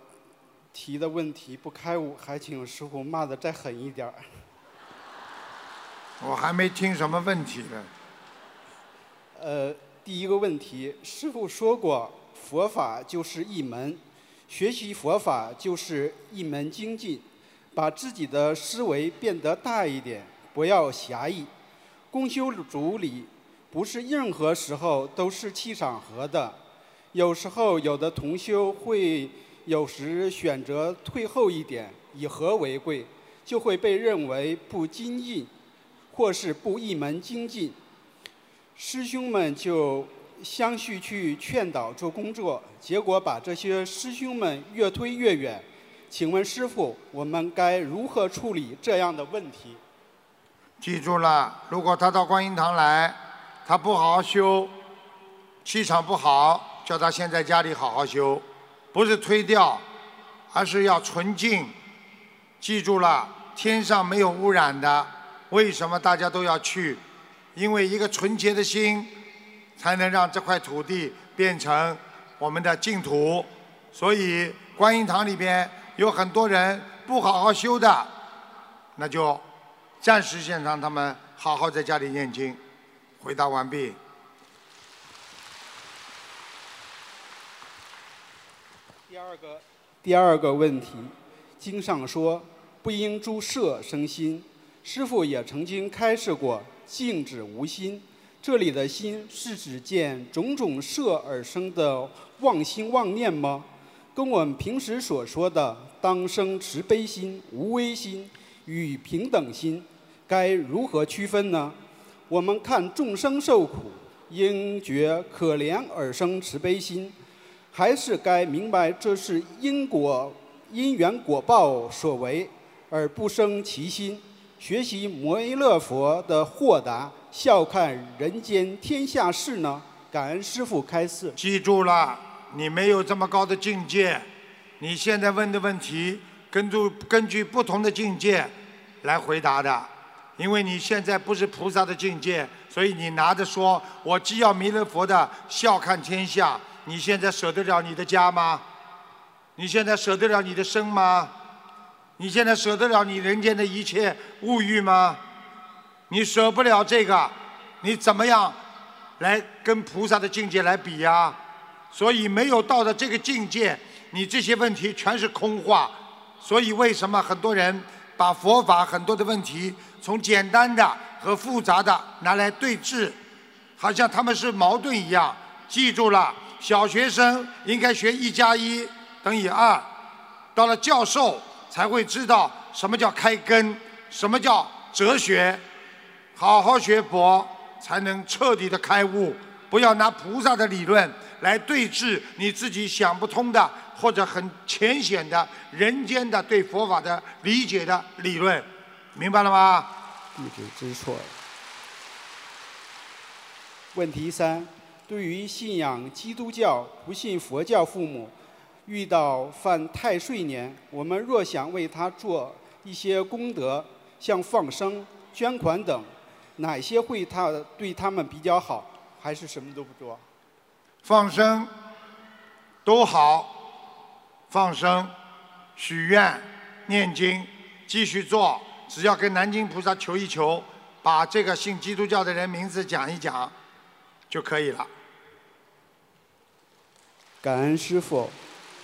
提的问题不开悟，还请师傅骂的再狠一点儿。我还没听什么问题呢。呃，第一个问题，师傅说过，佛法就是一门，学习佛法就是一门精进，把自己的思维变得大一点，不要狭义。公修主理不是任何时候都是气场合的，有时候有的同修会有时选择退后一点，以和为贵，就会被认为不精进，或是不一门精进。师兄们就相续去劝导做工作，结果把这些师兄们越推越远。请问师傅，我们该如何处理这样的问题？记住了，如果他到观音堂来，他不好好修，气场不好，叫他先在家里好好修，不是推掉，而是要纯净。记住了，天上没有污染的，为什么大家都要去？因为一个纯洁的心，才能让这块土地变成我们的净土。所以观音堂里边有很多人不好好修的，那就暂时先让他们好好在家里念经。回答完毕。二个，第二个问题，经上说不应诸色生心，师傅也曾经开示过静止无心。这里的心是指见种种色而生的妄心妄念吗？跟我们平时所说的当生慈悲心、无微心与平等心，该如何区分呢？我们看众生受苦，应觉可怜而生慈悲心，还是该明白这是因果因缘果报所为，而不生其心？学习摩耶勒佛的豁达，笑看人间天下事呢？感恩师父开示。记住了，你没有这么高的境界，你现在问的问题，根据根据不同的境界来回答的。因为你现在不是菩萨的境界，所以你拿着说，我既要弥勒佛的笑看天下，你现在舍得了你的家吗？你现在舍得了你的身吗？你现在舍得了你人间的一切物欲吗？你舍不了这个，你怎么样来跟菩萨的境界来比呀？所以没有到了这个境界，你这些问题全是空话。所以为什么很多人把佛法很多的问题从简单的和复杂的拿来对峙，好像他们是矛盾一样？记住了，小学生应该学一加一等于二，到了教授才会知道什么叫开根，什么叫哲学。好好学佛，才能彻底的开悟。不要拿菩萨的理论来对峙你自己想不通的或者很浅显的人间的对佛法的理解的理论，明白了吗？弟子知错了。问题三：对于信仰基督教、不信佛教父母，遇到犯太岁年，我们若想为他做一些功德，像放生、捐款等，哪些会他对他们比较好，还是什么都不做？放生都好，放生、许愿、念经，继续做，只要跟南京菩萨求一求，把这个信基督教的人名字讲一讲，就可以了。感恩师傅，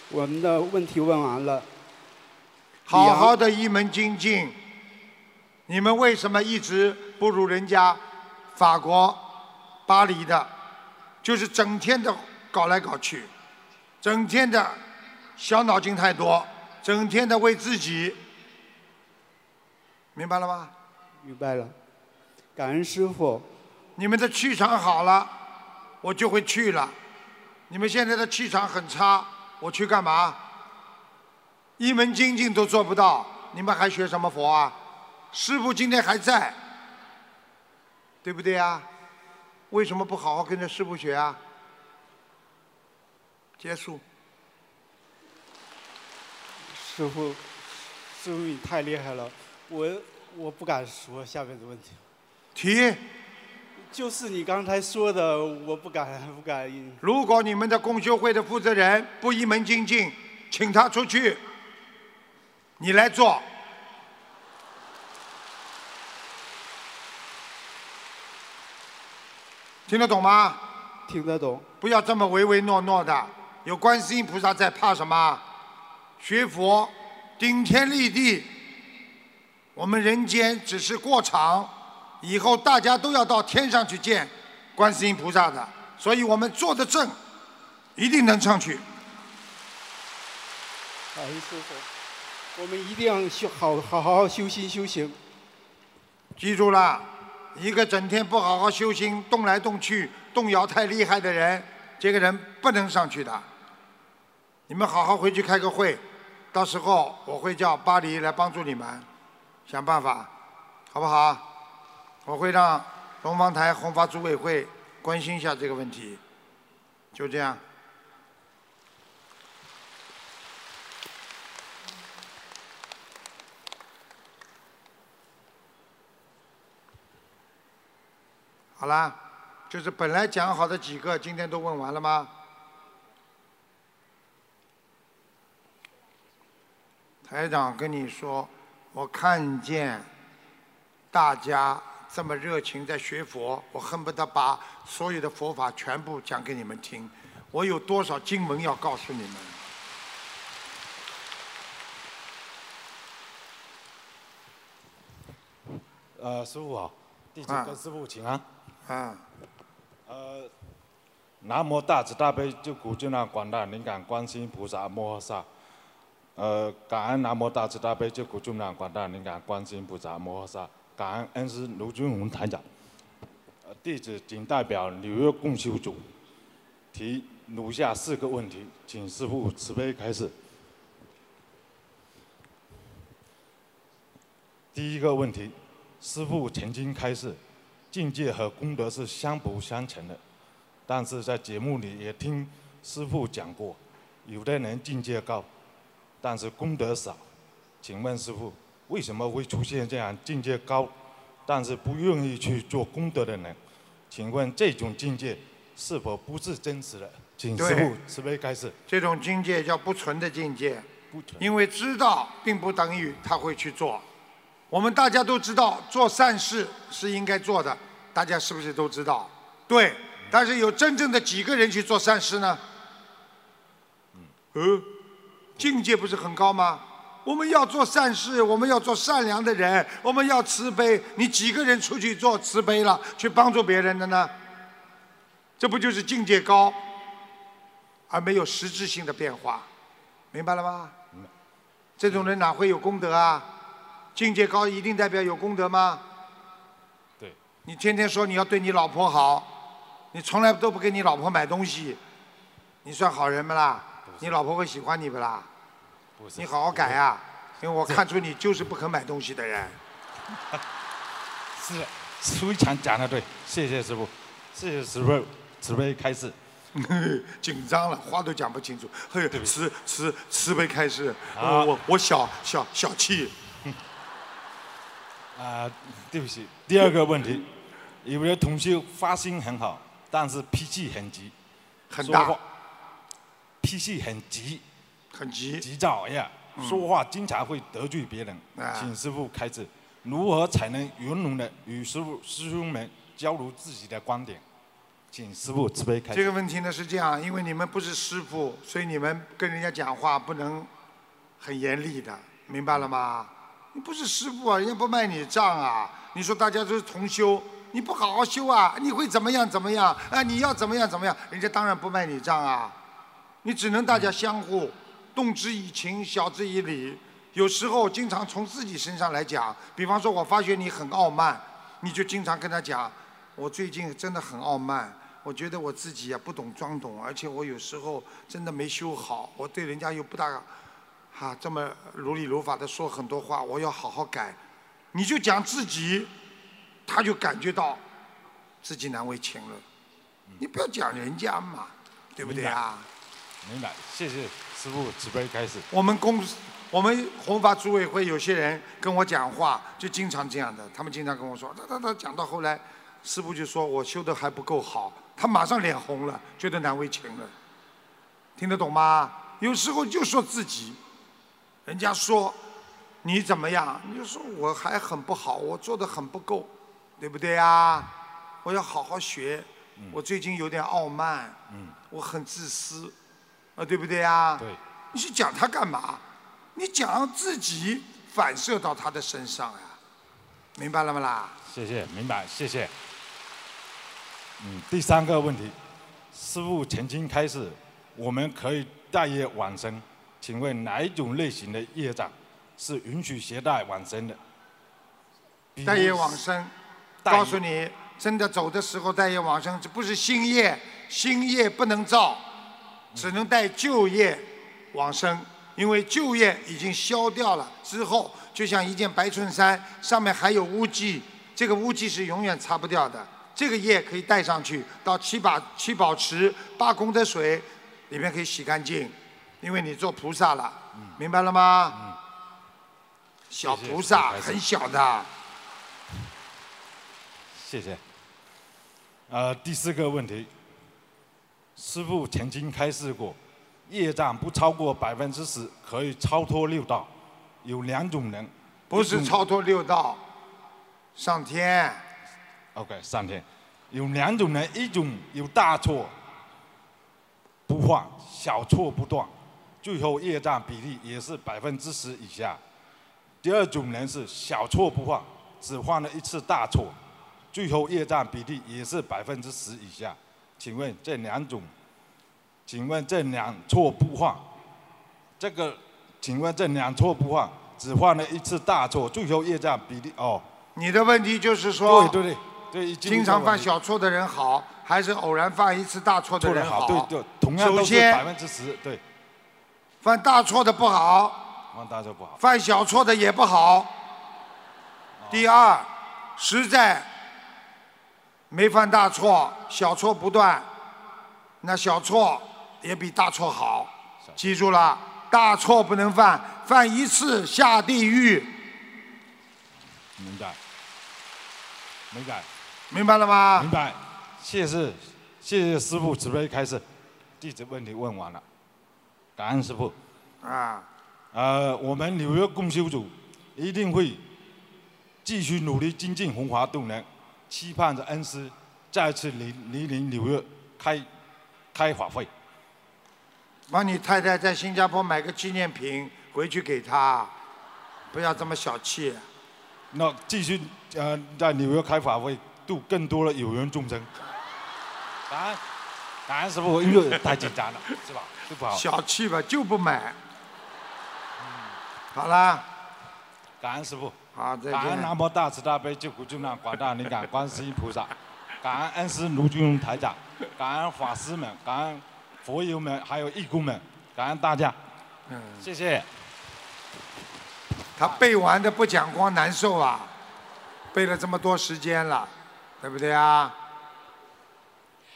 我们的问题问完了。好好的一门精进，你们为什么一直不如人家法国巴黎的？就是整天的搞来搞去，整天的小脑筋太多，整天的为自己，明白了吗？明白了，感恩师傅。你们的气场好了，我就会去了。你们现在的气场很差，我去干嘛？一门精进都做不到，你们还学什么佛啊？师傅今天还在，对不对啊？为什么不好好跟着师傅学啊？结束。师傅，师傅你太厉害了，我我不敢说下面的问题。提。就是你刚才说的，我不敢 不敢。如果你们的共修会的负责人不一门精进，请他出去。你来做。听得懂吗？听得懂。不要这么唯唯诺诺的，有观世音菩萨在，怕什么？学佛，顶天立地。我们人间只是过场。以后大家都要到天上去见观世音菩萨的，所以我们坐的正，一定能上去。感恩师傅，我们一定要修好好好好修心修行。记住了，一个整天不好好修心、动来动去、动摇太厉害的人，这个人不能上去的。你们好好回去开个会，到时候我会叫巴黎来帮助你们，想办法，好不好？我会让东方台红发组委会关心一下这个问题，就这样。好啦，就是本来讲好的几个，今天都问完了吗？台长跟你说，我看见大家。这么热情在学佛，我恨不得把所有的佛法全部讲给你们听。我有多少经文要告诉你们？呃，师傅好，弟子跟师傅请安。啊。呃，南无大慈大悲救苦救难广大灵感观世音菩萨摩诃萨。呃，感恩南无大慈大悲救苦救难广大灵感观世音菩萨摩诃萨。感恩恩师卢军宏台长，弟子仅代表纽约共修组提如下四个问题，请师父慈悲开示。第一个问题，师父曾经开示，境界和功德是相辅相成的，但是在节目里也听师父讲过，有的人境界高，但是功德少，请问师父？为什么会出现这样境界高，但是不愿意去做功德的人？请问这种境界是否不是真实的？请师父慈悲开示。这种境界叫不纯的境界，因为知道并不等于他会去做。我们大家都知道做善事是应该做的，大家是不是都知道？对，但是有真正的几个人去做善事呢？嗯，境界不是很高吗？我们要做善事，我们要做善良的人，我们要慈悲。你几个人出去做慈悲了，去帮助别人的呢？这不就是境界高，而没有实质性的变化，明白了吗？这种人哪会有功德啊？境界高一定代表有功德吗？对。你天天说你要对你老婆好，你从来都不给你老婆买东西，你算好人不啦？你老婆会喜欢你不啦？你好好改呀，因为我看出你就是不肯买东西的人。是，非常讲的对，谢谢师傅，谢谢师傅慈悲开示。紧张了，话都讲不清楚。嘿，慈慈慈悲开示，我我小小小气。啊，对不起，第二个问题，有的同学发心很好，但是脾气很急，很大，脾气很急。很急，急躁呀，说话经常会得罪别人。请师傅开示，如何才能圆融的与师傅师兄们交流自己的观点？请师傅慈悲开示。这个问题呢是这样，因为你们不是师傅，所以你们跟人家讲话不能很严厉的，明白了吗？你不是师傅啊，人家不卖你账啊。你说大家都是同修，你不好好修啊，你会怎么样怎么样？啊，你要怎么样怎么样？人家当然不卖你账啊。你只能大家相互。动之以情，晓之以理。有时候经常从自己身上来讲，比方说，我发觉你很傲慢，你就经常跟他讲，我最近真的很傲慢，我觉得我自己啊不懂装懂，而且我有时候真的没修好，我对人家又不大，哈这么如理如法的说很多话，我要好好改。你就讲自己，他就感觉到自己难为情了。你不要讲人家嘛，对不对啊？明白，谢谢。师傅慈悲开始。我们公我们弘法组委会有些人跟我讲话，就经常这样的，他们经常跟我说，他他他讲到后来，师傅就说我修的还不够好，他马上脸红了，觉得难为情了，听得懂吗？有时候就说自己，人家说你怎么样，你就说我还很不好，我做的很不够，对不对啊？我要好好学，我最近有点傲慢，我很自私，啊，对不对啊？对。你去讲他干嘛？你讲自己反射到他的身上呀，明白了吗啦？谢谢，明白，谢谢。嗯，第三个问题，师傅曾经开始，我们可以带业往生，请问哪一种类型的业障是允许携带往生的？带业往生，告诉你，真的走的时候带业往生，这不是新业，新业不能造，只能带旧业往生，因为旧业已经消掉了之后，就像一件白衬衫，上面还有污迹，这个污迹是永远擦不掉的。这个业可以带上去，到七宝七宝池八功德水里面可以洗干净，因为你做菩萨了，明白了吗？小菩萨很小的。谢谢。呃，第四个问题，师傅曾经开示过，业障不超过百分之十可以超脱六道，有两种人，不是超脱六道，上天。OK，上天有两种人，一种有大错不犯，小错不断，最后业障比例也是百分之十以下。第二种人是小错不犯，只犯了一次大错，最后业障比例也是百分之十以下。请问这两种，请问这两错不犯，这个，请问这两错不犯，只犯了一次大错，最后业障比例哦。你的问题就是说，对对对对，经常犯小错的人好，还是偶然犯一次大错的人好，对对，同样都是百分之十，对，犯大错的不好，犯大错不好。犯小错的也不好。第二，实在没犯大错，小错不断，那小错也比大错好。记住了，大错不能犯，犯一次下地狱，明白，明白，明白了吗？明白，谢谢谢谢师傅慈悲开示，弟子问题问完了，感恩师傅。啊，呃，我们纽约共修组一定会继续努力精进弘华度人，期盼着恩师再次莅莅临纽约开开法会。帮你太太在新加坡买个纪念品回去给她，不要这么小气。那继续呃在纽约开法会，度更多的有缘众生。感恩感恩师傅，因为太紧张了，是吧？对不好。小气吧，就不买。好啦，感恩师傅。好，再感恩见。南无大慈大悲救苦救难广大灵感观世音菩萨，感恩恩师卢俊荣台长，感恩法师们，感恩佛友们，还有义工们，感恩大家，嗯，谢谢。他背完的不讲光难受啊，背了这么多时间了，对不对啊？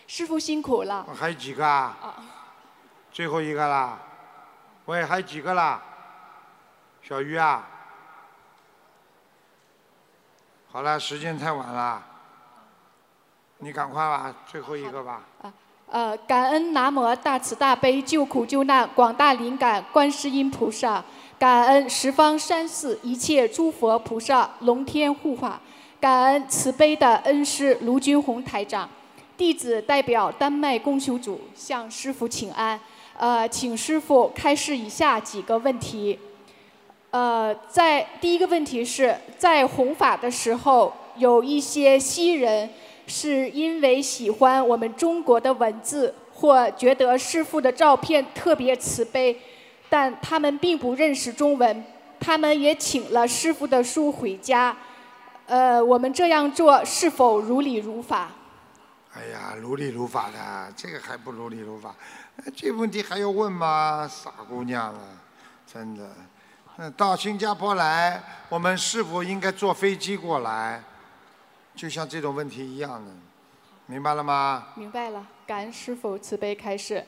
师傅辛苦了。还有几个啊？最后一个啦。喂，还有几个啦？小鱼啊。好了，时间太晚了，你赶快吧，最后一个吧。呃，感恩南无大慈大悲救苦救难广大灵感观世音菩萨，感恩十方三世一切诸佛菩萨龙天护法，感恩慈悲的恩师卢军宏台长。弟子代表丹麦共修组向师傅请安，呃，请师傅开示以下几个问题。呃，在第一个问题是在弘法的时候，有一些西人是因为喜欢我们中国的文字，或觉得师傅的照片特别慈悲，但他们并不认识中文，他们也请了师傅的书回家。呃，我们这样做是否如理如法？哎呀，如理如法的，这个还不如理如法？这问题还要问吗？傻姑娘了，真的。到新加坡来，我们是否应该坐飞机过来？就像这种问题一样的，明白了吗？明白了，感恩师傅慈悲开示。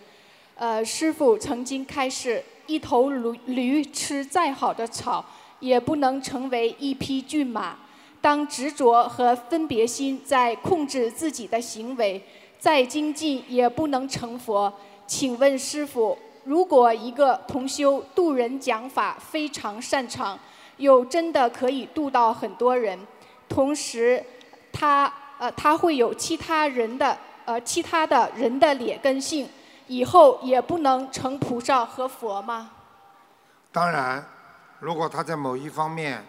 呃，师傅曾经开示，一头驴驴吃再好的草，也不能成为一匹骏马。当执着和分别心在控制自己的行为，再精进也不能成佛。请问师傅，如果一个同修渡人讲法非常擅长，又真的可以渡到很多人，同时他呃他会有其他人的呃其他的人的劣根性，以后也不能成菩萨和佛吗？当然，如果他在某一方面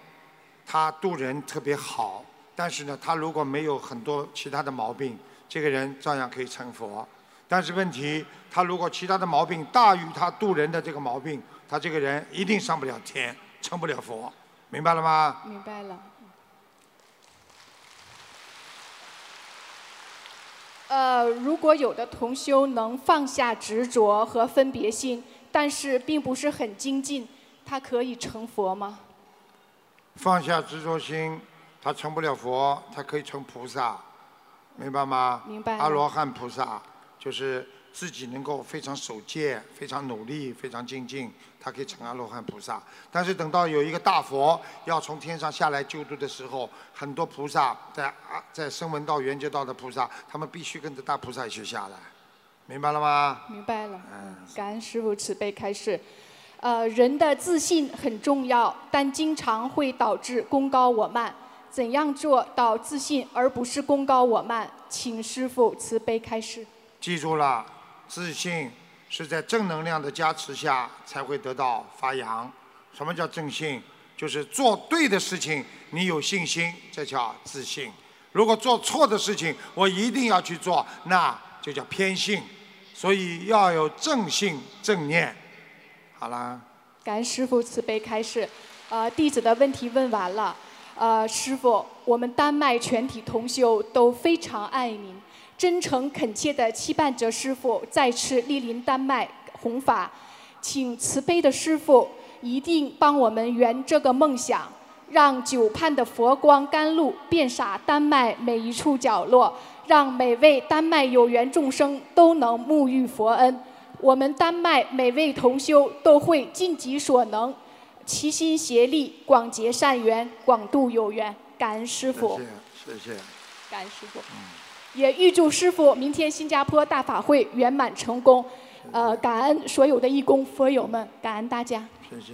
他渡人特别好，但是呢，他如果没有很多其他的毛病，这个人照样可以成佛。但是问题，他如果其他的毛病大于他渡人的这个毛病，他这个人一定上不了天，成不了佛，明白了吗？明白了。呃，如果有的同修能放下执着和分别心，但是并不是很精进，他可以成佛吗？放下执着心，他成不了佛，他可以成菩萨，明白吗？明白阿罗汉菩萨就是自己能够非常守戒、非常努力、非常精进，他可以成阿罗汉菩萨。但是等到有一个大佛要从天上下来救度的时候，很多菩萨在啊在声闻道、缘觉道的菩萨，他们必须跟着大菩萨一起下来，明白了吗？明白了，嗯感恩师傅慈悲开示。呃，人的自信很重要，但经常会导致功高我慢。怎样做到自信而不是功高我慢？请师傅慈悲开示。记住了，自信是在正能量的加持下才会得到发扬。什么叫正信？就是做对的事情，你有信心，这叫自信。如果做错的事情，我一定要去做，那就叫偏信。所以要有正信正念。好啦，感恩师傅慈悲开示。呃，弟子的问题问完了。呃，师傅，我们丹麦全体同修都非常爱您，真诚恳切地期盼着师傅再次莅临丹麦弘法，请慈悲的师傅一定帮我们圆这个梦想，让久盼的佛光甘露遍洒丹麦每一处角落，让每位丹麦有缘众生都能沐浴佛恩。我们丹麦每位同修都会尽己所能，齐心协力，广结善缘，广度有缘。感恩师傅，谢谢。感恩师傅。也预祝师傅明天新加坡大法会圆满成功。呃，感恩所有的义工佛友们，感恩大家。谢谢。